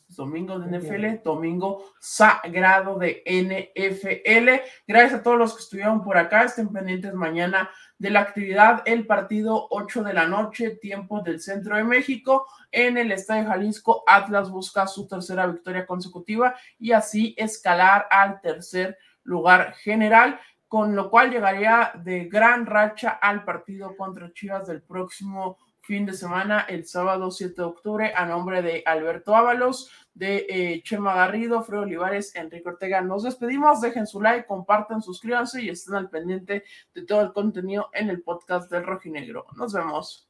domingo de NFL, domingo sagrado de NFL. Gracias a todos los que estuvieron por acá, estén pendientes mañana de la actividad, el partido 8 de la noche, tiempo del centro de México, en el Estadio Jalisco, Atlas busca su tercera victoria consecutiva y así escalar al tercer lugar general con lo cual llegaría de gran racha al partido contra Chivas del próximo fin de semana, el sábado 7 de octubre, a nombre de Alberto Ábalos, de eh, Chema Garrido, Fredo Olivares, Enrique Ortega. Nos despedimos, dejen su like, compartan, suscríbanse y estén al pendiente de todo el contenido en el podcast del Rojinegro. Nos vemos.